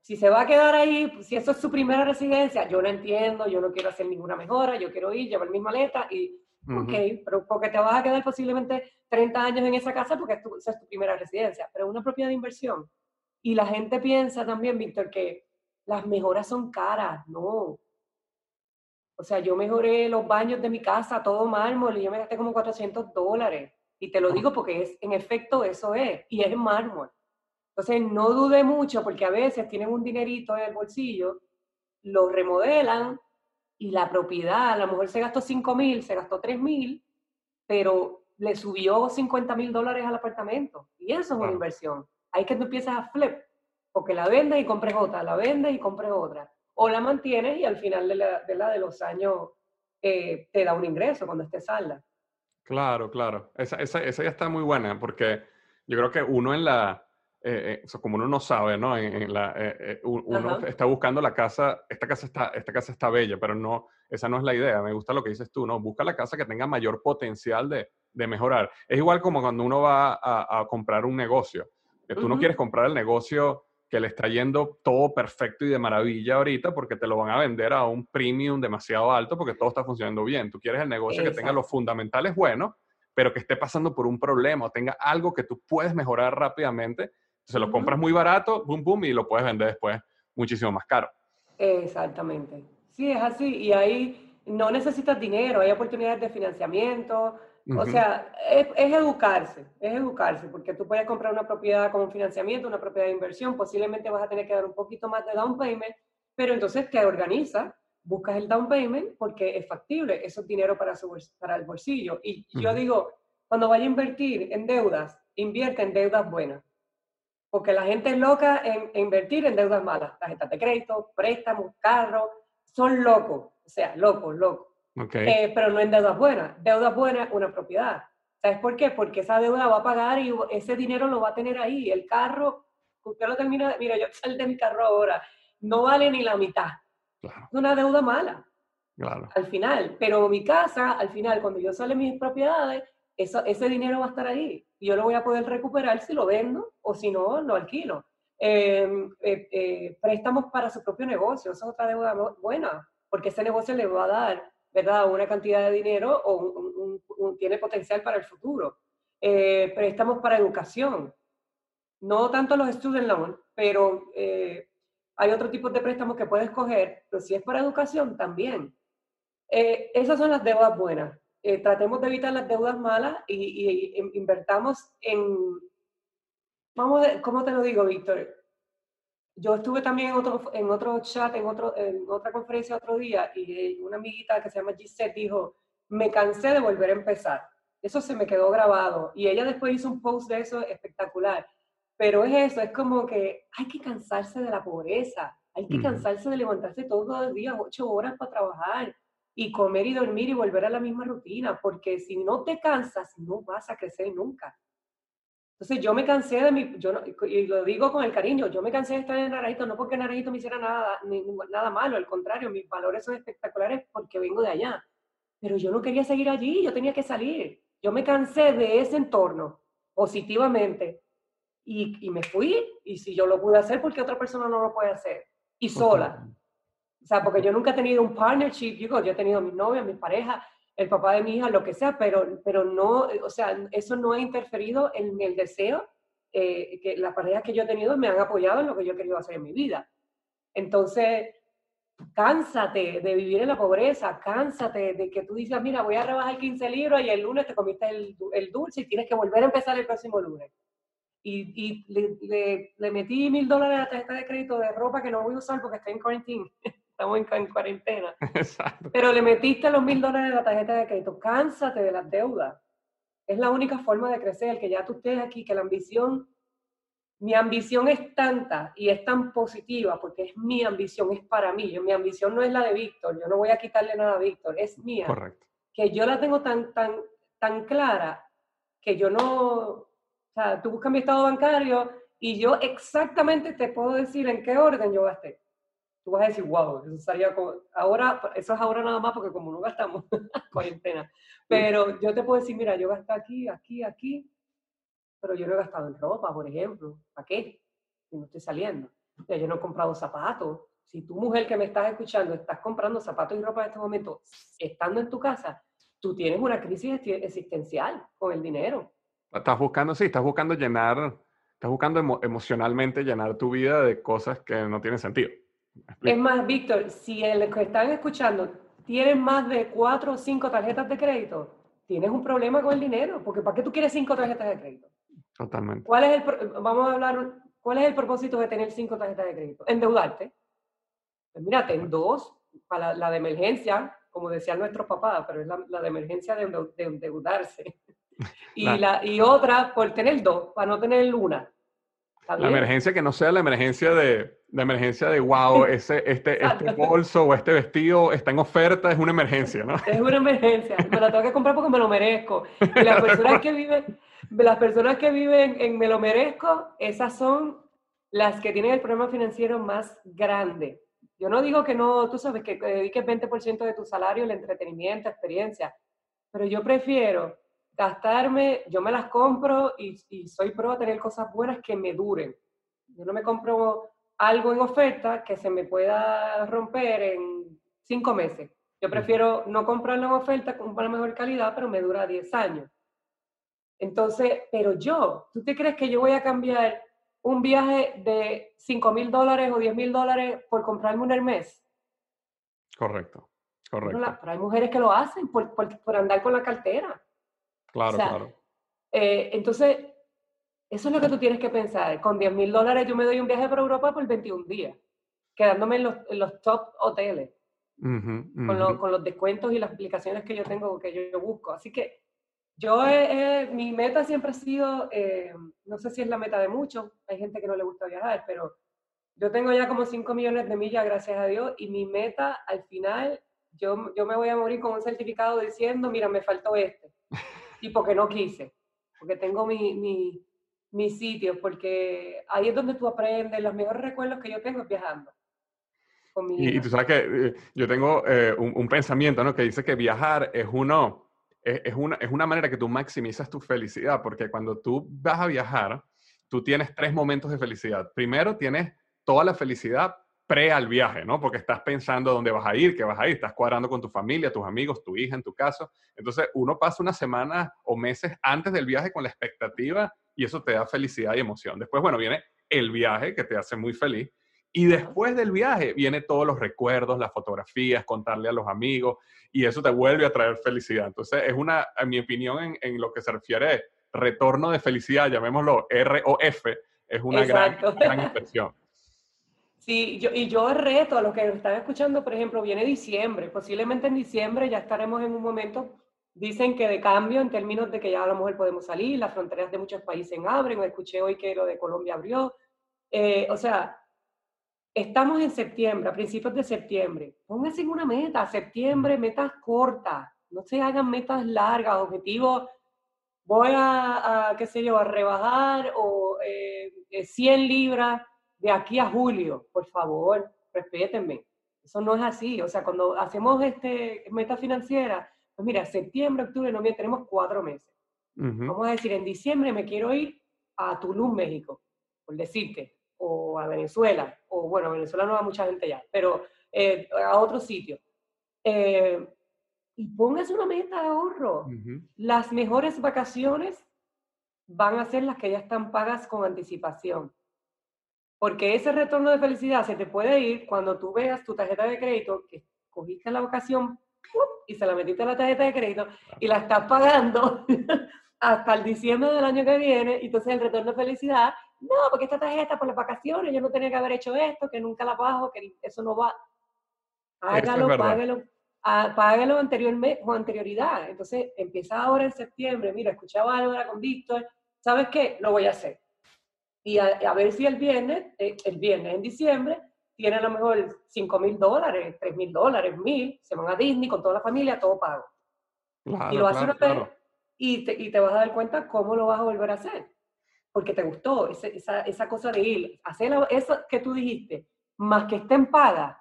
Si, se va a quedar ahí, pues, si eso es su primera residencia, yo no entiendo, yo no quiero hacer ninguna mejora, yo quiero ir, llevar mi maleta y, ok, pero porque te vas a quedar posiblemente 30 años en esa casa porque esa es tu primera residencia, pero una propiedad de inversión. Y la gente piensa también, Víctor, que las mejoras son caras, no. O sea, yo mejoré los baños de mi casa, todo mármol, y yo me gasté como 400 dólares. Y te lo digo porque es, en efecto eso es, y es mármol. Entonces, no dude mucho porque a veces tienen un dinerito en el bolsillo, lo remodelan y la propiedad, a lo mejor se gastó 5 mil, se gastó 3 mil, pero le subió 50 mil dólares al apartamento. Y eso es una inversión. Ahí que tú empiezas a flip, porque la vendes y compres otra, la vendes y compres otra. O la mantienes y al final de la de, la de los años eh, te da un ingreso cuando esté salda. Claro, claro. Esa, esa, esa, ya está muy buena porque yo creo que uno en la, eh, eh, como uno no sabe, ¿no? En, la, uno está buscando la casa, esta casa está, esta casa está bella, pero no, esa no es la idea. Me gusta lo que dices tú, ¿no? Busca la casa que tenga mayor potencial de, de mejorar. Es igual como cuando uno va a, comprar un negocio. Que tú no quieres comprar el negocio que le está yendo todo perfecto y de maravilla ahorita porque te lo van a vender a un premium demasiado alto porque todo está funcionando bien. Tú quieres el negocio que tenga los fundamentales buenos, pero que esté pasando por un problema o tenga algo que tú puedes mejorar rápidamente. Se lo compras muy barato, boom, boom, y lo puedes vender después muchísimo más caro. Exactamente. Sí, es así. Y ahí no necesitas dinero, hay oportunidades de financiamiento, o sea, es, educarse, es educarse, porque tú puedes comprar una propiedad con un financiamiento, una propiedad de inversión, posiblemente vas a tener que dar un poquito más de down payment, pero entonces te organizas, buscas el down payment porque es factible, eso es dinero para, su, para el bolsillo. Y yo digo, cuando vaya a invertir en deudas, invierte en deudas buenas, porque la gente es loca en, invertir en deudas malas, tarjetas de crédito, préstamos, carros, son locos, o sea, locos, locos. Eh, pero no en deudas buenas. Deudas buenas, una propiedad. ¿Sabes por qué? Porque esa deuda va a pagar y ese dinero lo va a tener ahí. El carro, usted lo termina, mira, yo salí de mi carro ahora, no vale ni la mitad. Es una deuda mala. Claro. Al final. Pero mi casa, al final, cuando yo sale mis propiedades, eso, ese dinero va a estar ahí. Yo lo voy a poder recuperar si lo vendo o si no, lo alquilo. Em, eh, eh, préstamos para su propio negocio, eso es otra deuda buena, porque ese negocio le va a dar ¿verdad? Una cantidad de dinero o tiene potencial para el futuro. Eh, préstamos para educación. No tanto los student loans, pero eh, hay otro tipo de préstamos que puedes coger, pero si es para educación, también. Esas son las deudas buenas. Tratemos de evitar las deudas malas y, y invertamos en, vamos ¿cómo te lo digo, Víctor? yo estuve también en otro, en otro chat, en, otro, en otra conferencia otro día, y una amiguita que se llama Gisette dijo, me cansé de volver a empezar. Eso se me quedó grabado. Y ella después hizo un post de eso espectacular. Pero es eso, es como que hay que cansarse de la pobreza, hay que cansarse de levantarse todos los días, ocho horas para trabajar y comer y dormir y volver a la misma rutina, porque si no te cansas, no vas a crecer nunca. Entonces yo me cansé de mi, yo y lo digo con el cariño, yo me cansé de estar en Naranjito, no porque Naranjito me hiciera nada, ni, nada malo, al contrario, mis valores son espectaculares porque vengo de allá. Pero yo no quería seguir allí, yo tenía que salir. Yo me cansé de ese entorno positivamente y, y me fui. Y si yo lo pude hacer, porque otra persona no lo puede hacer? Y sola. O sea, porque yo nunca he tenido un partnership, digo, yo he tenido mis novias, mis parejas, el papá de mi hija, lo que sea, pero, pero no, o sea, eso no ha interferido en el deseo eh, que las parejas que yo he tenido me han apoyado en lo que yo he querido hacer en mi vida. Entonces, cánsate de vivir en la pobreza, cánsate de que tú dices, mira, voy a rebajar 15 libros y el lunes te comiste el, el dulce y tienes que volver a empezar el próximo lunes. Y, y le, le, metí mil dólares a la tarjeta de crédito de ropa que no voy a usar porque estoy en cuarentena. Estamos en, en cuarentena. Exacto. Pero le metiste los mil dólares a la tarjeta de crédito. Cánsate de las deudas. Es la única forma de crecer, que ya tú estés aquí, que la ambición mi ambición es tanta y es tan positiva porque es mi ambición, es para mí. Yo, mi ambición no es la de Víctor, yo no voy a quitarle nada a Víctor, es mía. Correcto. Que yo la tengo tan, tan, tan clara que yo no, o sea, tú buscas mi estado bancario y yo exactamente te puedo decir en qué orden yo gasté. Tú vas a decir, wow, eso sería ahora, eso es ahora nada más porque como no gastamos cuarentena. Pero yo te puedo decir, mira, yo gasté aquí, aquí, aquí, pero yo no he gastado en ropa, por ejemplo. ¿Para qué? Si no estoy saliendo. O yo no he comprado zapatos. Si tú, mujer que me estás escuchando, estás comprando zapatos y ropa en este momento, estando en tu casa, tú tienes una crisis existencial con el dinero. Estás buscando, sí, estás buscando llenar, estás buscando emocionalmente llenar tu vida de cosas que no tienen sentido. Es más, Víctor, si el que están escuchando tienen más de cuatro o cinco tarjetas de crédito, tienes un problema con el dinero, porque ¿para qué tú quieres cinco tarjetas de crédito? Totalmente. ¿Cuál es el, vamos a hablar, ¿cuál es el propósito de tener cinco tarjetas de crédito? Endeudarte. Pues mira, ten dos para la, de emergencia, como decían nuestros papás, pero es la, de emergencia de, endeudarse. Y, la, y otra por tener dos, para no tener una. La emergencia que no sea la emergencia de, la emergencia de wow, ese, este, este bolso o este vestido está en oferta, es una emergencia, ¿no? Es una emergencia. Me la tengo que comprar porque me lo merezco. Y las personas que viven, las personas que viven en Me lo merezco, esas son las que tienen el problema financiero más grande. Yo no digo que no, tú sabes, que dediques 20% de tu salario al entretenimiento, experiencia, pero yo prefiero gastarme, yo me las compro y, y soy pro a tener cosas buenas que me duren. Yo no me compro algo en oferta que se me pueda romper en cinco meses. Yo prefiero no comprarlo en oferta con una mejor calidad, pero me dura 10 años. Entonces, pero yo, ¿tú te crees que yo voy a cambiar un viaje de 5 mil dólares o 10 mil dólares por comprarme un Hermes? Correcto, correcto. pero hay mujeres que lo hacen por, por, andar con la cartera. Claro, claro. Eh, entonces, eso es lo que tú tienes que pensar. Con 10 mil dólares yo me doy un viaje por Europa por 21 días, quedándome en los, en los top hoteles, Con, con, los descuentos y las aplicaciones que yo tengo, que yo busco. Así que yo, mi meta siempre ha sido, eh, no sé si es la meta de muchos, hay gente que no le gusta viajar, pero yo tengo ya como 5 millones de millas, gracias a Dios, y mi meta al final, yo, yo me voy a morir con un certificado diciendo, mira, me faltó este, y porque no quise, porque tengo mi, mi, mi sitio, porque ahí es donde tú aprendes, los mejores recuerdos que yo tengo es viajando. y, tú sabes que eh, yo tengo eh, un, un, pensamiento, ¿no? Que dice que viajar es uno es, una, es una manera que tú maximizas tu felicidad, porque cuando tú vas a viajar, tú tienes tres momentos de felicidad. Primero, tienes toda la felicidad pre al viaje, ¿no? Porque estás pensando dónde vas a ir, qué vas a ir, estás cuadrando con tu familia, tus amigos, tu hija en tu caso. Entonces, uno pasa una semana o meses antes del viaje con la expectativa y eso te da felicidad y emoción. Después, bueno, viene el viaje que te hace muy feliz y después del viaje viene todos los recuerdos, las fotografías, contarle a los amigos y eso te vuelve a traer felicidad. Entonces es una, en mi opinión, en, lo que se refiere retorno de felicidad, llamémoslo R o F, es una gran, gran inversión. Sí, yo, y yo reto a los que están escuchando, por ejemplo, viene diciembre, posiblemente en diciembre ya estaremos en un momento, dicen que de cambio en términos de que ya a lo mejor podemos salir, las fronteras de muchos países abren, escuché hoy que lo de Colombia abrió, eh, o sea, Estamos en septiembre, a principios de septiembre. Pónganse una meta, septiembre, metas cortas. No se hagan metas largas, objetivos. Voy a, qué sé yo, a rebajar o 100 eh, libras de aquí a julio. Por favor, respétenme. Eso no es así. O sea, cuando hacemos este meta financiera, pues mira, septiembre, octubre, noviembre, tenemos cuatro meses. Vamos a decir, en diciembre me quiero ir a Tulum, México, por decirte o a Venezuela, o bueno, a Venezuela no va mucha gente ya, pero eh, a otro sitio. Eh, y póngase una meta de ahorro. Las mejores vacaciones van a ser las que ya están pagas con anticipación. Porque ese retorno de felicidad se te puede ir cuando tú veas tu tarjeta de crédito que cogiste la vacación y se la metiste a la tarjeta de crédito y la estás pagando hasta el diciembre del año que viene, y entonces el retorno de felicidad, no, porque esta tarjeta por las vacaciones, yo no tenía que haber hecho esto, que nunca la pago, que eso no va. Hágalo, páguelo, ah, páguelo anteriormente, con anterioridad. Entonces empieza ahora en septiembre, mira, escuchaba algo con Víctor, ¿sabes qué? Lo voy a hacer. Y a, ver si el viernes, eh, el viernes en diciembre, tiene a lo mejor 5 mil dólares, 3 mil dólares, mil, se van a Disney con toda la familia, todo pago. y lo hace una y, te, y te vas a dar cuenta cómo lo vas a volver a hacer. Porque te gustó esa, esa cosa de ir, hacer eso que tú dijiste, más que esté en paga,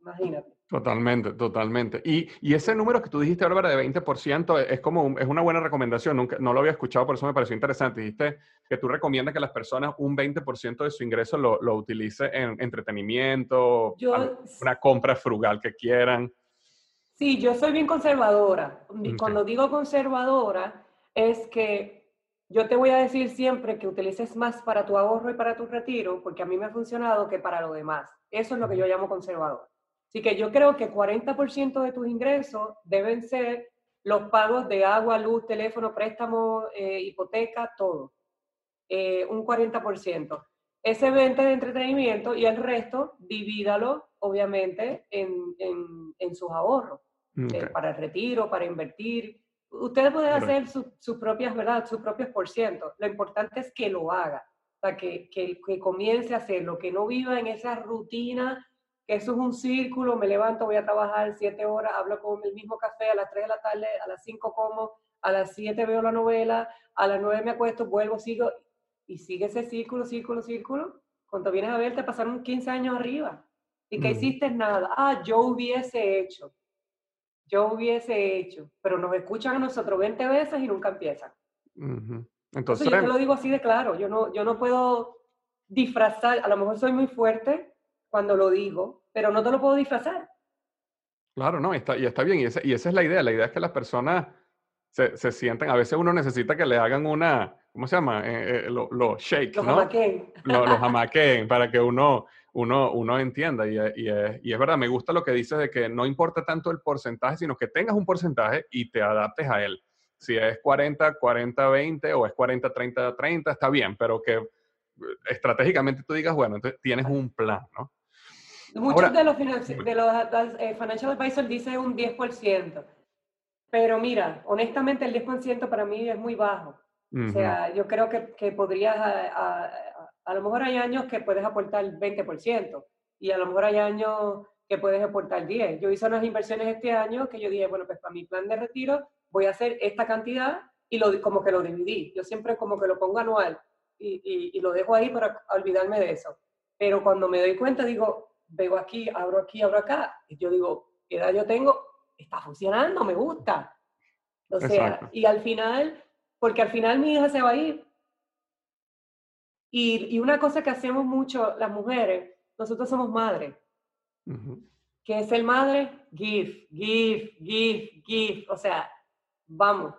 imagínate. Totalmente, totalmente. Y, y, ese número que tú dijiste, Álvaro, de 20%, es como es una buena recomendación. Nunca, no lo había escuchado, por eso me pareció interesante. Dijiste que tú recomiendas que las personas un 20% de su ingreso lo, lo utilice en entretenimiento, una compra frugal que quieran. Sí, yo soy bien conservadora. Cuando digo conservadora, es que yo te voy a decir siempre que utilices más para tu ahorro y para tu retiro, porque a mí me ha funcionado que para lo demás. Eso es lo que yo llamo conservador. Así que yo creo que 40% de tus ingresos deben ser los pagos de agua, luz, teléfono, préstamo, eh, hipoteca, todo. Eh, un 40%. Ese 20% de entretenimiento y el resto divídalo, obviamente, en, en, sus ahorros, eh, para el retiro, para invertir. Ustedes pueden hacer sus propias, ¿verdad? Sus propios por ciento. Lo importante es que lo haga, o sea, que, que, que comience a hacerlo, que no viva en esa rutina eso es un círculo, me levanto, voy a trabajar siete horas, hablo con el mismo café a las tres de la tarde, a las cinco como, a las siete veo la novela, a las nueve me acuesto, vuelvo, sigo, y sigue ese círculo, círculo, círculo. Cuando vienes a ver, te pasaron 15 años arriba. ¿Y que hiciste? Nada. Ah, yo hubiese hecho. Yo hubiese hecho. Pero nos escuchan a nosotros 20 veces y nunca empiezan. Entonces, yo te lo digo así de claro. Yo no, yo no puedo disfrazar. A lo mejor soy muy fuerte, cuando lo digo, pero no te lo puedo disfrazar. Claro, no, está, y está bien, y, esa, y esa es la idea. La idea es que las personas se, se sientan, a veces uno necesita que le hagan una, ¿cómo se llama? Eh, eh, los lo shakes, los ¿no? Jamaqueen. los jamaqueen, para que uno, uno, uno entienda. Y, y, es, y, es, verdad, me gusta lo que dices de que no importa tanto el porcentaje, sino que tengas un porcentaje y te adaptes a él. Si es 40, 40, 20 o es 40, 30, 30, está bien, pero que eh, estratégicamente tú digas, bueno, entonces tienes un plan, ¿no? Muchos de los, de los eh, financial advisors dicen un 10%, pero mira, honestamente el 10% para mí es muy bajo. O sea, yo creo que, que podrías, a, a, lo mejor hay años que puedes aportar el 20% y a lo mejor hay años que puedes aportar 10. Yo hice unas inversiones este año que yo dije, bueno, pues para mi plan de retiro voy a hacer esta cantidad y lo, como que lo dividí. Yo siempre como que lo pongo anual y, y, y lo dejo ahí para olvidarme de eso. Pero cuando me doy cuenta digo, veo aquí, abro aquí, abro acá, y yo digo, ¿qué edad yo tengo? Está funcionando, me gusta. O sea, y al final, porque al final mi hija se va a ir. Y, y una cosa que hacemos mucho las mujeres, nosotros somos madres. ¿Qué es el madre? Give, give, give, give. O sea, vamos,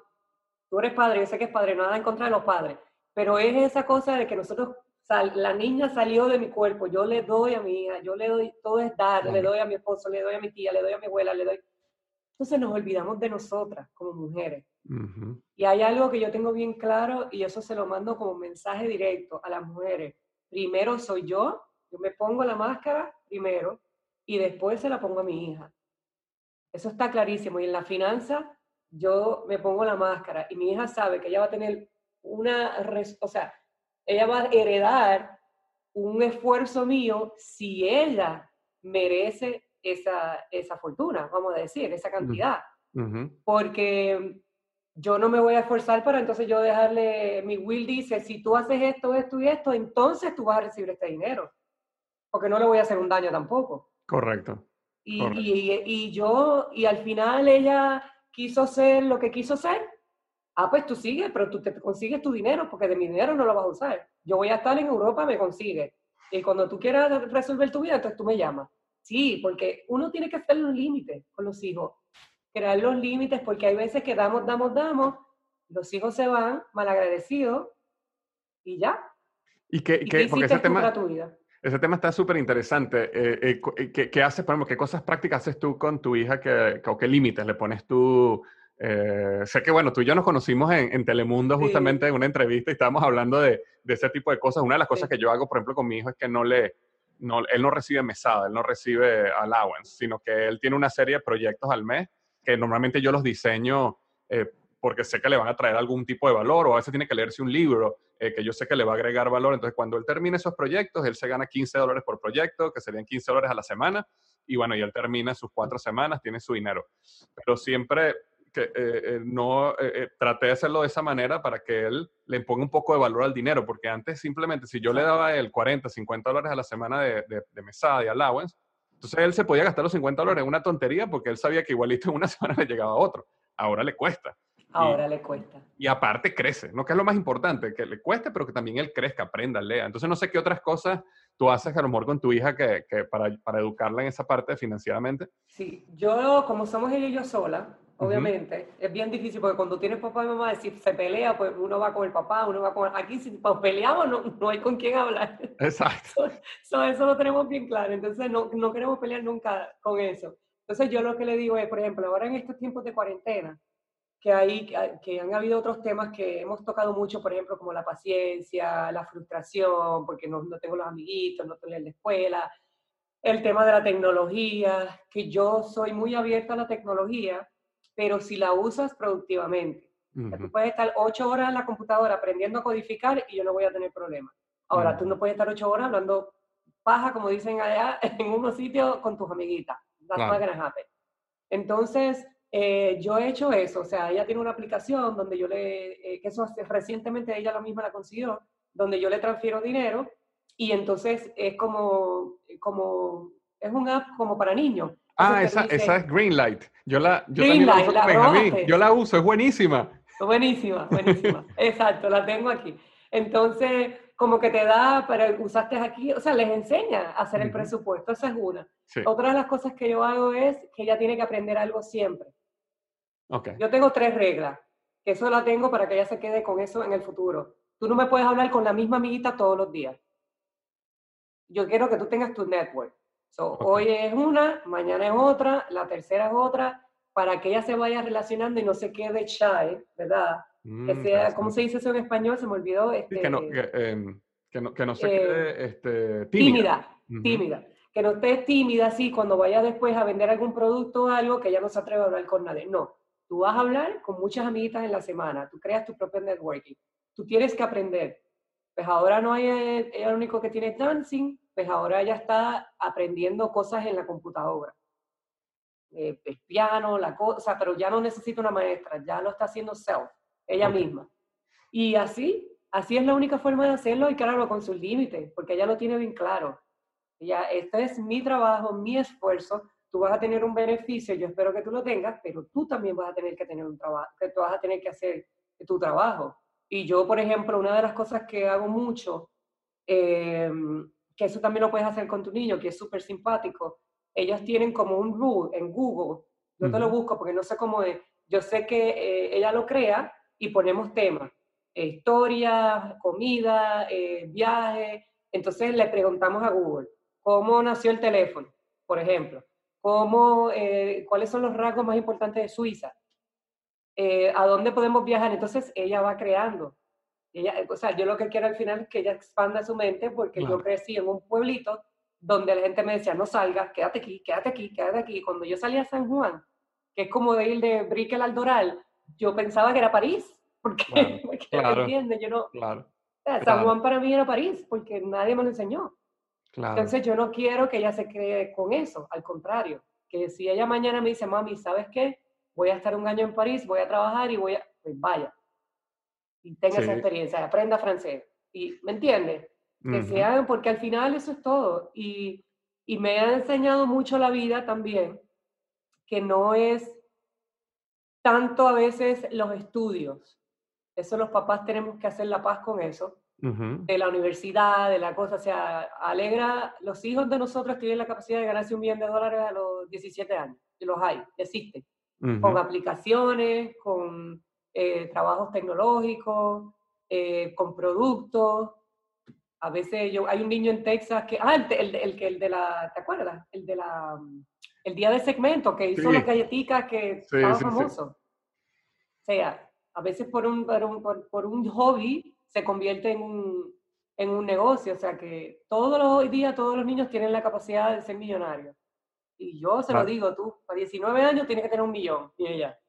tú eres padre, yo sé que es padre, nada en contra de los padres, pero es esa cosa de que nosotros la niña salió de mi cuerpo, yo le doy a mi hija, yo le doy, todo es dar, le doy a mi esposo, le doy a mi tía, le doy a mi abuela, le doy. Entonces nos olvidamos de nosotras como mujeres. Y hay algo que yo tengo bien claro y eso se lo mando como mensaje directo a las mujeres. Primero soy yo, yo me pongo la máscara primero y después se la pongo a mi hija. Eso está clarísimo. Y en la finanza yo me pongo la máscara y mi hija sabe que ella va a tener una, o sea, ella va a heredar un esfuerzo mío si ella merece esa, esa fortuna, vamos a decir, esa cantidad. Porque yo no me voy a esforzar para entonces yo dejarle, mi will dice, si tú haces esto, esto y esto, entonces tú vas a recibir este dinero. Porque no le voy a hacer un daño tampoco. Correcto. Y, y, y yo, y al final ella quiso ser lo que quiso ser Ah, pues tú sigues, pero tú te consigues tu dinero, porque de mi dinero no lo vas a usar. Yo voy a estar en Europa, me consigue. Y cuando tú quieras resolver tu vida, entonces tú me llamas. Sí, porque uno tiene que hacerle un límite con los hijos. crear los límites, porque hay veces que damos, damos, damos, los hijos se van malagradecidos y ya. Y que, que porque ese tema, ese tema está súper interesante. Eh, eh, ¿qué, ¿qué, haces, por ejemplo, qué cosas prácticas haces tú con tu hija que, o qué límites le pones tú? Eh, sé que, bueno, tú y yo nos conocimos en, en Telemundo justamente en una entrevista y estábamos hablando de, de, ese tipo de cosas. Una de las cosas que yo hago, por ejemplo, con mi hijo es que no le, no, él no recibe mesada, él no recibe allowance, sino que él tiene una serie de proyectos al mes que normalmente yo los diseño eh, porque sé que le van a traer algún tipo de valor o a veces tiene que leerse un libro eh, que yo sé que le va a agregar valor. Entonces, cuando él termine esos proyectos, él se gana 15 dólares por proyecto, que serían 15 dólares a la semana, y bueno, y él termina sus cuatro semanas, tiene su dinero. Pero siempre que eh, eh, no traté de hacerlo de esa manera para que él le ponga un poco de valor al dinero, porque antes simplemente si yo le daba el 40, 50 dólares a la semana de, de, de mesada, de allowance, entonces él se podía gastar los 50 dólares en una tontería porque él sabía que igualito en una semana le llegaba a otro. Ahora le cuesta. Ahora le cuesta. Y aparte crece, ¿no? Que es lo más importante, que le cueste, pero que también él crezca, aprenda, lea. Entonces no sé qué otras cosas tú haces a lo mejor con tu hija que, que para, para, educarla en esa parte financieramente. Sí, yo como somos ella y yo sola, obviamente, es bien difícil porque cuando tienes papá y mamá, si se pelea, pues uno va con el papá, uno va con... Aquí si pues, peleamos no, no hay con quién hablar. Exacto. eso lo tenemos bien claro, entonces no, no queremos pelear nunca con eso. Entonces yo lo que le digo es, por ejemplo, ahora en estos tiempos de cuarentena, que, hay, que han habido otros temas que hemos tocado mucho, por ejemplo, como la paciencia, la frustración, porque no, no tengo los amiguitos, no estoy en la escuela, el tema de la tecnología, que yo soy muy abierta a la tecnología, pero si la usas productivamente. Tú puedes estar ocho horas en la computadora aprendiendo a codificar y yo no voy a tener problema. Ahora, tú no puedes estar ocho horas hablando paja, como dicen allá, en unos sitios con tus amiguitas. That's not happen. Entonces, eh, yo he hecho eso, o sea, ella tiene una aplicación donde yo le, eh, que eso recientemente ella la misma la consiguió, donde yo le transfiero dinero y entonces es como, como, es un app como para niños. Ah, esa, esa, es Greenlight. Yo la, yo Greenlight, la, uso Yo la uso, es buenísima. Buenísima, buenísima. Exacto, la tengo aquí. Entonces, como que te da, pero usaste aquí, o sea, les enseña a hacer el presupuesto, esa es una. Otra de las cosas que yo hago es que ella tiene que aprender algo siempre. Yo tengo tres reglas, que eso la tengo para que ella se quede con eso en el futuro. Tú no me puedes hablar con la misma amiguita todos los días. Yo quiero que tú tengas tu network. Hoy es una, mañana es otra, la tercera es otra, para que ella se vaya relacionando y no se quede shy, ¿verdad? que mm, sea, ¿Cómo se dice eso en español? Se me olvidó. Este, que, no, em, que, no, que, no, se eh, quede este, tímida. Tímida, tímida. Que no esté tímida así cuando vaya después a vender algún producto o algo que ella no se atreva a hablar con nadie. No, Tú vas a hablar con muchas amiguitas en la semana, tú creas tu propio networking, tú tienes que aprender. Pues ahora no hay, ella el único que tiene dancing, pues ahora ella está aprendiendo cosas en la computadora. Eh, el piano, la cosa, pero ya no necesita una maestra, ya lo está haciendo self, ella misma. Y así, así es la única forma de hacerlo y claro, con sus límites, porque ella lo tiene bien claro. Ya, este es mi trabajo, mi esfuerzo, tú vas a tener un beneficio, yo espero que tú lo tengas, pero tú también vas a tener que tener un trabajo, que tú vas a tener que hacer tu trabajo. Y yo, por ejemplo, una de las cosas que hago mucho, eh, que eso también lo puedes hacer con tu niño, que es súper simpático, ellos tienen como un rule en Google, yo te lo busco porque no sé cómo es, yo sé que eh, ella lo crea y ponemos temas, historia, comida, eh, viaje, entonces le preguntamos a Google, ¿cómo nació el teléfono? Por ejemplo cómo, eh, cuáles son los rasgos más importantes de Suiza, eh, a dónde podemos viajar. Entonces ella va creando. Ella, o sea, yo lo que quiero al final es que ella expanda su mente porque yo crecí en un pueblito donde la gente me decía, no salgas, quédate aquí, quédate aquí, quédate aquí. Cuando yo salía a San Juan, que es como de ir de Brickell al Doral, yo pensaba que era París, porque, claro, porque Yo no, claro, San Juan para mí era París, porque nadie me lo enseñó. Entonces yo no quiero que ella se cree con eso, al contrario, que si ella mañana me dice, mami, ¿sabes qué? Voy a estar un año en París, voy a trabajar y voy a, pues vaya, y tenga esa experiencia, aprenda francés. Y, ¿me entiende? Que se hagan, porque al final eso es todo. Y, y me ha enseñado mucho la vida también, que no es tanto a veces los estudios. Eso los papás tenemos que hacer la paz con eso de la universidad, de la cosa, o sea, alegra, los hijos de nosotros tienen la capacidad de ganarse un millón de dólares a los 17 años, y los hay, existen. con aplicaciones, con eh, trabajos tecnológicos, eh, con productos. A veces yo, hay un niño en Texas que, ah, el, el, el, de la, ¿te acuerdas? El de la, el día de segmento que hizo las galletitas que estaba famoso. O sea, a veces por un, por un, por, un hobby se convierte en un, en un negocio. O sea que todos los días todos los niños tienen la capacidad de ser millonarios. Y yo se lo digo, tú, a 19 años tienes que tener un millón. Y ella,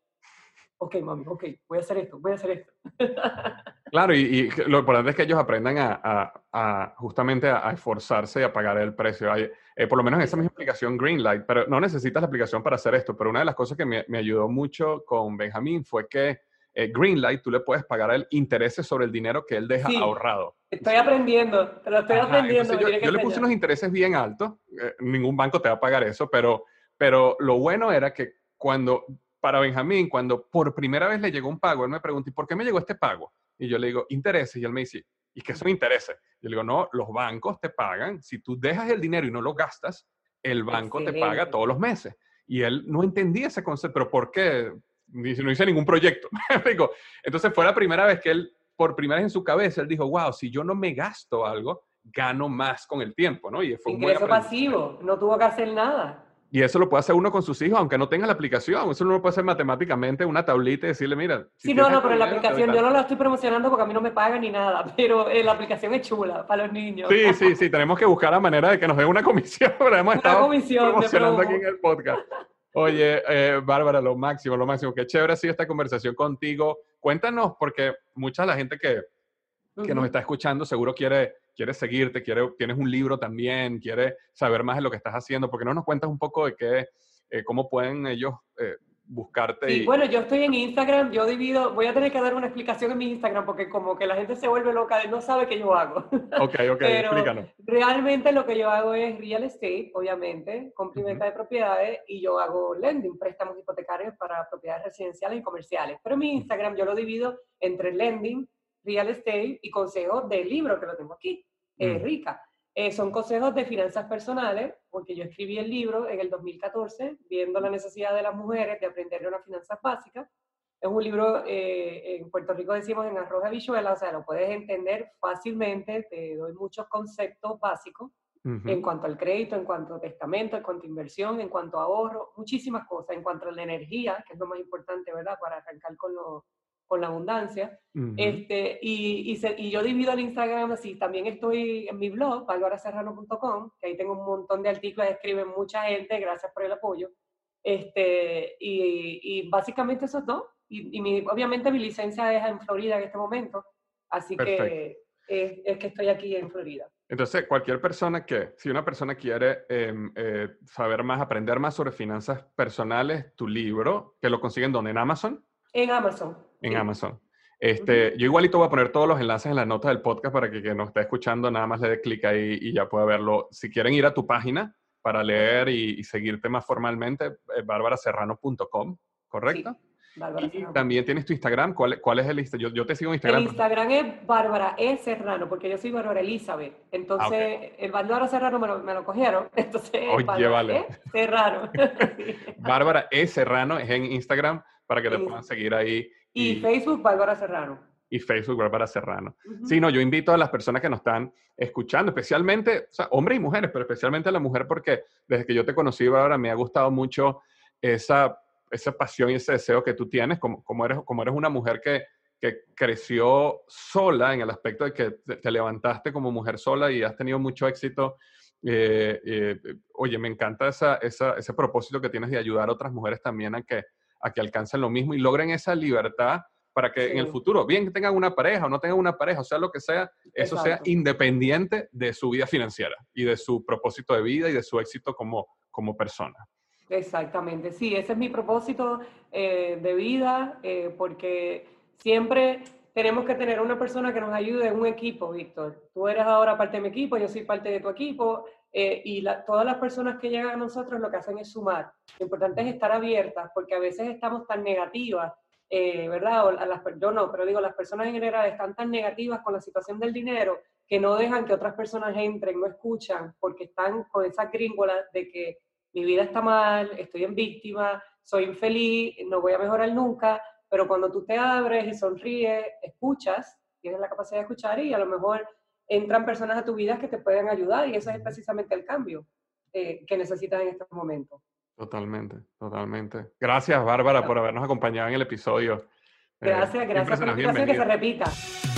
ok, mami, ok, voy a hacer esto, voy a hacer esto. Claro, y, lo importante es que ellos aprendan a, a, justamente a, esforzarse y a pagar el precio. Hay, eh, por lo menos en esa misma aplicación Greenlight, pero no necesitas la aplicación para hacer esto, pero una de las cosas que me, me ayudó mucho con Benjamín fue que eh, Greenlight tú le puedes pagar el intereses sobre el dinero que él deja ahorrado. Estoy aprendiendo, te lo estoy aprendiendo. Yo, le puse unos intereses bien altos, eh, ningún banco te va a pagar eso, pero, pero lo bueno era que cuando, para Benjamín, cuando por primera vez le llegó un pago, él me pregunta, ¿y por qué me llegó este pago? Y yo le digo, intereses, y él me dice, ¿y qué son intereses? Yo le digo, no, los bancos te pagan, si tú dejas el dinero y no lo gastas, el banco te paga todos los meses. Y él no entendía ese concepto, pero ¿por qué? no hice ningún proyecto. Entonces fue la primera vez que él, por primera vez en su cabeza, él dijo, wow, si yo no me gasto algo, gano más con el tiempo, ¿no? Y fue Ingreso pasivo, no tuvo que hacer nada. Y eso lo puede hacer uno con sus hijos, aunque no tenga la aplicación. Eso uno lo puede hacer matemáticamente, una tablita y decirle, mira. sí, no, no, pero la aplicación yo no la estoy promocionando porque a mí no me pagan ni nada, pero eh, la aplicación es chula para los niños. Sí, sí, sí, tenemos que buscar la manera de que nos den una comisión, pero hemos estado promocionando aquí en el podcast. Oye, eh, Bárbara, lo máximo, lo máximo. Qué chévere ha sido esta conversación contigo. Cuéntanos, porque mucha de la gente que, que nos está escuchando seguro quiere, quiere seguirte, quiere, tienes un libro también, quiere saber más de lo que estás haciendo. ¿Por qué no nos cuentas un poco de qué, eh, cómo pueden ellos eh, buscarte. y... bueno, yo estoy en Instagram, yo divido, voy a tener que dar una explicación en mi Instagram porque como que la gente se vuelve loca no sabe qué yo hago. Ok, ok, explícanos. Realmente lo que yo hago es real estate, obviamente, complementa de propiedades y yo hago lending, préstamos hipotecarios para propiedades residenciales y comerciales. Pero mi Instagram yo lo divido entre lending, real estate y consejos del libro que lo tengo aquí, eh, Rica. Eh, son consejos de finanzas personales, porque yo escribí el libro en el 2014, viendo la necesidad de las mujeres de aprender una finanzas básicas. Es un libro, eh, en Puerto Rico decimos en arroz habichuela, o sea, lo puedes entender fácilmente, te doy muchos conceptos básicos en cuanto al crédito, en cuanto a testamento, en cuanto a inversión, en cuanto a ahorro, muchísimas cosas, en cuanto a la energía, que es lo más importante, ¿verdad? Para arrancar con lo, con la abundancia. este, y, y, y, yo divido el Instagram así. También estoy en mi blog, valvaraserrano.com, que ahí tengo un montón de artículos, escriben mucha gente, gracias por el apoyo. Este, y, y básicamente eso es todo. Y, mi, obviamente mi licencia es en Florida en este momento, así que es, es, que estoy aquí en Florida. Entonces, cualquier persona que, si una persona quiere em, eh, saber más, aprender más sobre finanzas personales, tu libro, que lo consiguen donde en Amazon. En Amazon. En Amazon. Este, Yo igualito voy a poner todos los enlaces en las notas del podcast para que quien nos esté escuchando nada más le dé clic ahí y ya pueda verlo. Si quieren ir a tu página para leer y, seguirte más formalmente, eh, barbaraserrano.com, ¿correcto? y también tienes tu Instagram. ¿Cuál, cuál es el Instagram? Yo, te sigo en Instagram. El Instagram es Bárbara E. Serrano, porque yo soy Bárbara Elizabeth. Entonces, ah, el Bárbara Serrano me lo, me lo, cogieron. Entonces, Oye, Bárbara vale. E. Serrano. Bárbara E. Serrano es en Instagram para que te puedan seguir ahí. Y, Facebook, Bárbara Serrano. Y Facebook, Bárbara Serrano. Sí, no, yo invito a las personas que nos están escuchando, especialmente, o sea, hombres y mujeres, pero especialmente a la mujer, porque desde que yo te conocí, Bárbara, me ha gustado mucho esa, esa pasión y ese deseo que tú tienes, como, como, eres, como eres una mujer que, que creció sola en el aspecto de que te, levantaste como mujer sola y has tenido mucho éxito. Eh, eh, oye, me encanta esa, esa, ese propósito que tienes de ayudar a otras mujeres también a que a que alcancen lo mismo y logren esa libertad para que en el futuro, bien que tengan una pareja o no tengan una pareja, o sea, lo que sea, eso sea independiente de su vida financiera y de su propósito de vida y de su éxito como, como persona. Exactamente, sí, ese es mi propósito eh, de vida, eh, porque siempre tenemos que tener una persona que nos ayude un equipo, Víctor. Tú eres ahora parte de mi equipo, yo soy parte de tu equipo, eh, y todas las personas que llegan a nosotros lo que hacen es sumar. Lo importante es estar abiertas, porque a veces estamos tan negativas, eh, ¿verdad? las, yo no, pero digo, las personas en general están tan negativas con la situación del dinero que no dejan que otras personas entren, no escuchan, porque están con esa gringola de que mi vida está mal, estoy en víctima, soy infeliz, no voy a mejorar nunca, pero cuando tú te abres y sonríes, escuchas, tienes la capacidad de escuchar y a lo mejor entran personas a tu vida que te pueden ayudar y ese es precisamente el cambio eh, que necesitas en estos momentos. Totalmente, totalmente. Gracias, Bárbara, por habernos acompañado en el episodio. Gracias, eh, gracias por la que se repita.